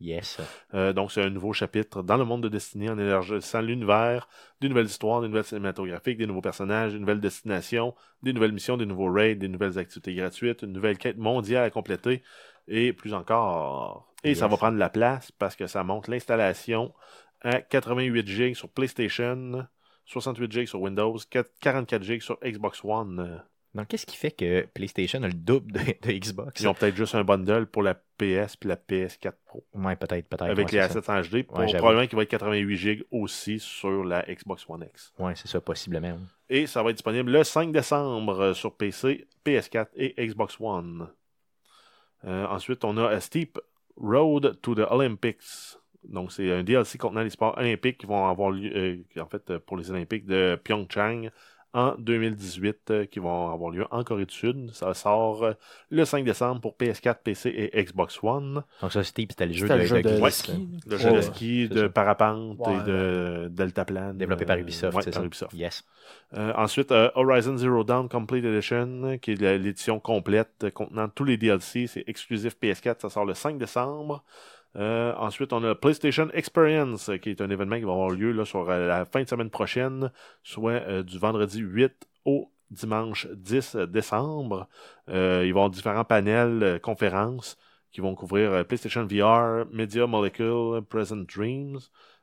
Speaker 1: Yes.
Speaker 3: Euh, donc, c'est un nouveau chapitre dans le monde de Destiny en élargissant l'univers, des nouvelles histoires, des nouvelles cinématographiques, des nouveaux personnages, des nouvelles destinations, des nouvelles missions, des nouveaux raids, des nouvelles activités gratuites, une nouvelle quête mondiale à compléter et plus encore. Et ça va prendre la place parce que ça monte l'installation à 88 GB sur PlayStation, 68 GB sur Windows, 4- 44 GB sur Xbox One. Euh,
Speaker 1: Donc, qu'est-ce qui fait que PlayStation a le double de, de Xbox?
Speaker 3: Ils ont peut-être juste un bundle pour la PS puis la PS4 Pro.
Speaker 1: Ouais, peut-être, peut-être.
Speaker 3: avec
Speaker 1: ouais,
Speaker 3: les assets en HD. Pour,
Speaker 1: Ouais, j'avoue.
Speaker 3: probablement qu'il va être 88 GB aussi sur la Xbox One X.
Speaker 1: Ouais, c'est ça, possiblement.
Speaker 3: Et ça va être disponible le 5 décembre euh, sur PC, PS4 et Xbox One. Euh, ensuite, on a A Steep Road to the Olympics. Donc, c'est un DLC contenant les sports olympiques qui vont avoir lieu, euh, en fait, pour les Olympiques de Pyeongchang en 2018, euh, qui vont avoir lieu en Corée du Sud. Ça sort euh, le 5 décembre pour PS4, PC et Xbox One.
Speaker 1: Donc, ça, c'était le jeu
Speaker 2: C'était
Speaker 1: de,
Speaker 2: le jeu
Speaker 1: de
Speaker 2: ski.
Speaker 3: Le jeu de
Speaker 2: Ouais,
Speaker 3: ski, de
Speaker 1: ça.
Speaker 3: parapente
Speaker 2: Ouais,
Speaker 3: et de deltaplane.
Speaker 1: Développé par
Speaker 3: Euh,
Speaker 1: Ubisoft,
Speaker 3: ouais,
Speaker 1: c'est
Speaker 3: par
Speaker 1: ça?
Speaker 3: Ubisoft.
Speaker 1: Yes.
Speaker 3: Euh, ensuite, euh, Horizon Zero Dawn Complete Edition, qui est l'édition complète contenant tous les DLC. C'est exclusif PS4, ça sort le 5 décembre. Euh, ensuite, on a PlayStation Experience, euh, qui est un événement qui va avoir lieu là, sur euh, la fin de semaine prochaine, soit du vendredi 8 au dimanche 10 décembre. Euh, ils vont avoir différents panels, conférences qui vont couvrir PlayStation VR, Media Molecule, Present Dreams,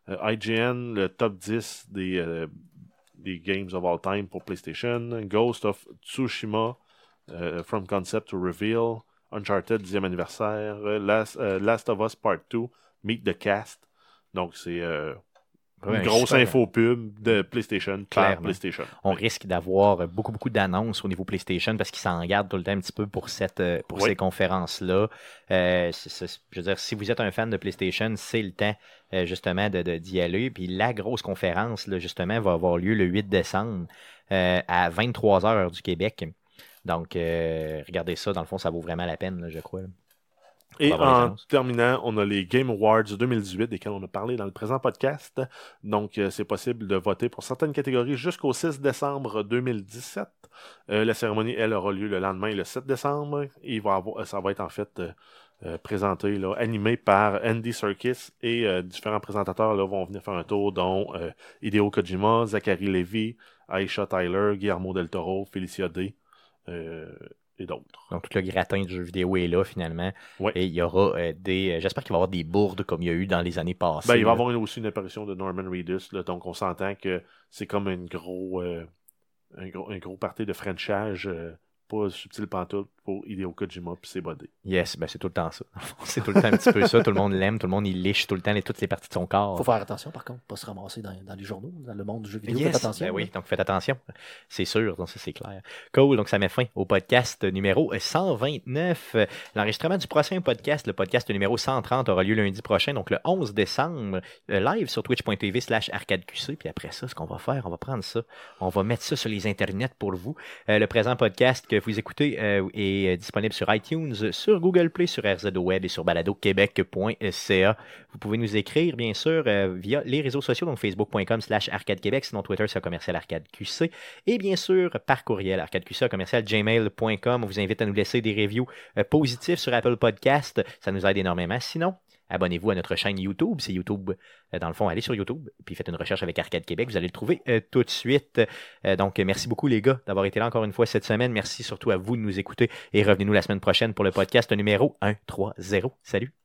Speaker 3: IGN, le top 10 des, des games of all time pour PlayStation, Ghost of Tsushima, From Concept to Reveal, Uncharted 10e anniversaire, euh, Last, euh, Last of Us Part 2, Meet the Cast. Donc c'est euh,
Speaker 1: Ouais,
Speaker 3: une grosse info pub de PlayStation par
Speaker 1: Clairement.
Speaker 3: PlayStation.
Speaker 1: on risque d'avoir beaucoup, beaucoup d'annonces au niveau PlayStation parce qu'ils s'en gardent tout le temps un petit peu pour, cette, pour
Speaker 3: Oui.
Speaker 1: ces conférences-là. Euh, je veux dire, si vous êtes un fan de PlayStation, c'est le temps euh, justement de, de- d'y aller. Puis la grosse conférence, là, justement, va avoir lieu le 8 décembre euh, à 23h heure du Québec. Donc, euh, regardez ça, dans le fond, ça vaut vraiment la peine, là, je crois. là.
Speaker 3: Et en terminant, on a les Game Awards 2018, desquels on a parlé dans le présent podcast. Donc, euh, c'est possible de voter pour certaines catégories jusqu'au 6 décembre 2017. Euh, la cérémonie, elle, aura lieu le lendemain, le 7 décembre. Et il va avoir, ça va être en fait euh, présenté, là, animé par Andy Serkis et différents présentateurs là, vont venir faire un tour, dont Hideo Kojima, Zachary Levy, Aisha Tyler, Guillermo del Toro, Felicia Day et d'autres.
Speaker 1: Donc, tout le gratin du jeu vidéo est là, finalement.
Speaker 3: Ouais.
Speaker 1: Et il y aura euh, des. euh, J'espère qu'il va y avoir des bourdes comme il y a eu dans les années passées.
Speaker 3: Ben, il va y avoir aussi une apparition de Norman Reedus, là, donc on s'entend que c'est comme une gros, euh, un gros, un gros party de Frenchage, euh, pas subtil pantoute pour Hideo Kojima puis ses bodés.
Speaker 1: Yes, ben c'est tout le temps ça. c'est tout le temps un petit peu ça. Tout le monde l'aime, tout le monde il liche tout le temps les, toutes les parties de son corps.
Speaker 2: Faut faire attention, par contre, pas se ramasser dans, dans les journaux, dans le monde du jeu vidéo.
Speaker 1: Yes,
Speaker 2: Faites attention.
Speaker 1: ben oui,
Speaker 2: là.
Speaker 1: donc faites attention. C'est sûr, donc ça c'est clair. Cool, donc ça met fin au podcast numéro 129. Euh, L'enregistrement du prochain podcast, le podcast numéro 130, aura lieu lundi prochain, donc le 11 décembre, euh, live sur twitch.tv slash arcadeqc. Puis après ça, ce qu'on va faire, on va prendre ça, on va mettre ça sur les internets pour vous. Euh, le présent podcast que vous écoutez euh, est euh, disponible sur iTunes, sur Google Play, sur RZO Web et sur baladoquebec.ca. Vous pouvez nous écrire, bien sûr, euh, via les réseaux sociaux, donc facebook.com slash arcadequebec, sinon Twitter, c'est commercial arcadeqc. Et bien sûr, par courriel, arcadeqc, commercial gmail.com. On vous invite à nous laisser des reviews euh, positifs sur Apple Podcast. Ça nous aide énormément. Sinon, abonnez-vous à notre chaîne YouTube. C'est YouTube, euh, dans le fond, allez sur YouTube, puis faites une recherche avec Arcade Québec. Vous allez le trouver euh, tout de suite. Euh, donc, merci beaucoup, les gars, d'avoir été là encore une fois cette semaine. Merci surtout à vous de nous écouter et revenez-nous la semaine prochaine pour le podcast numéro 130. Salut!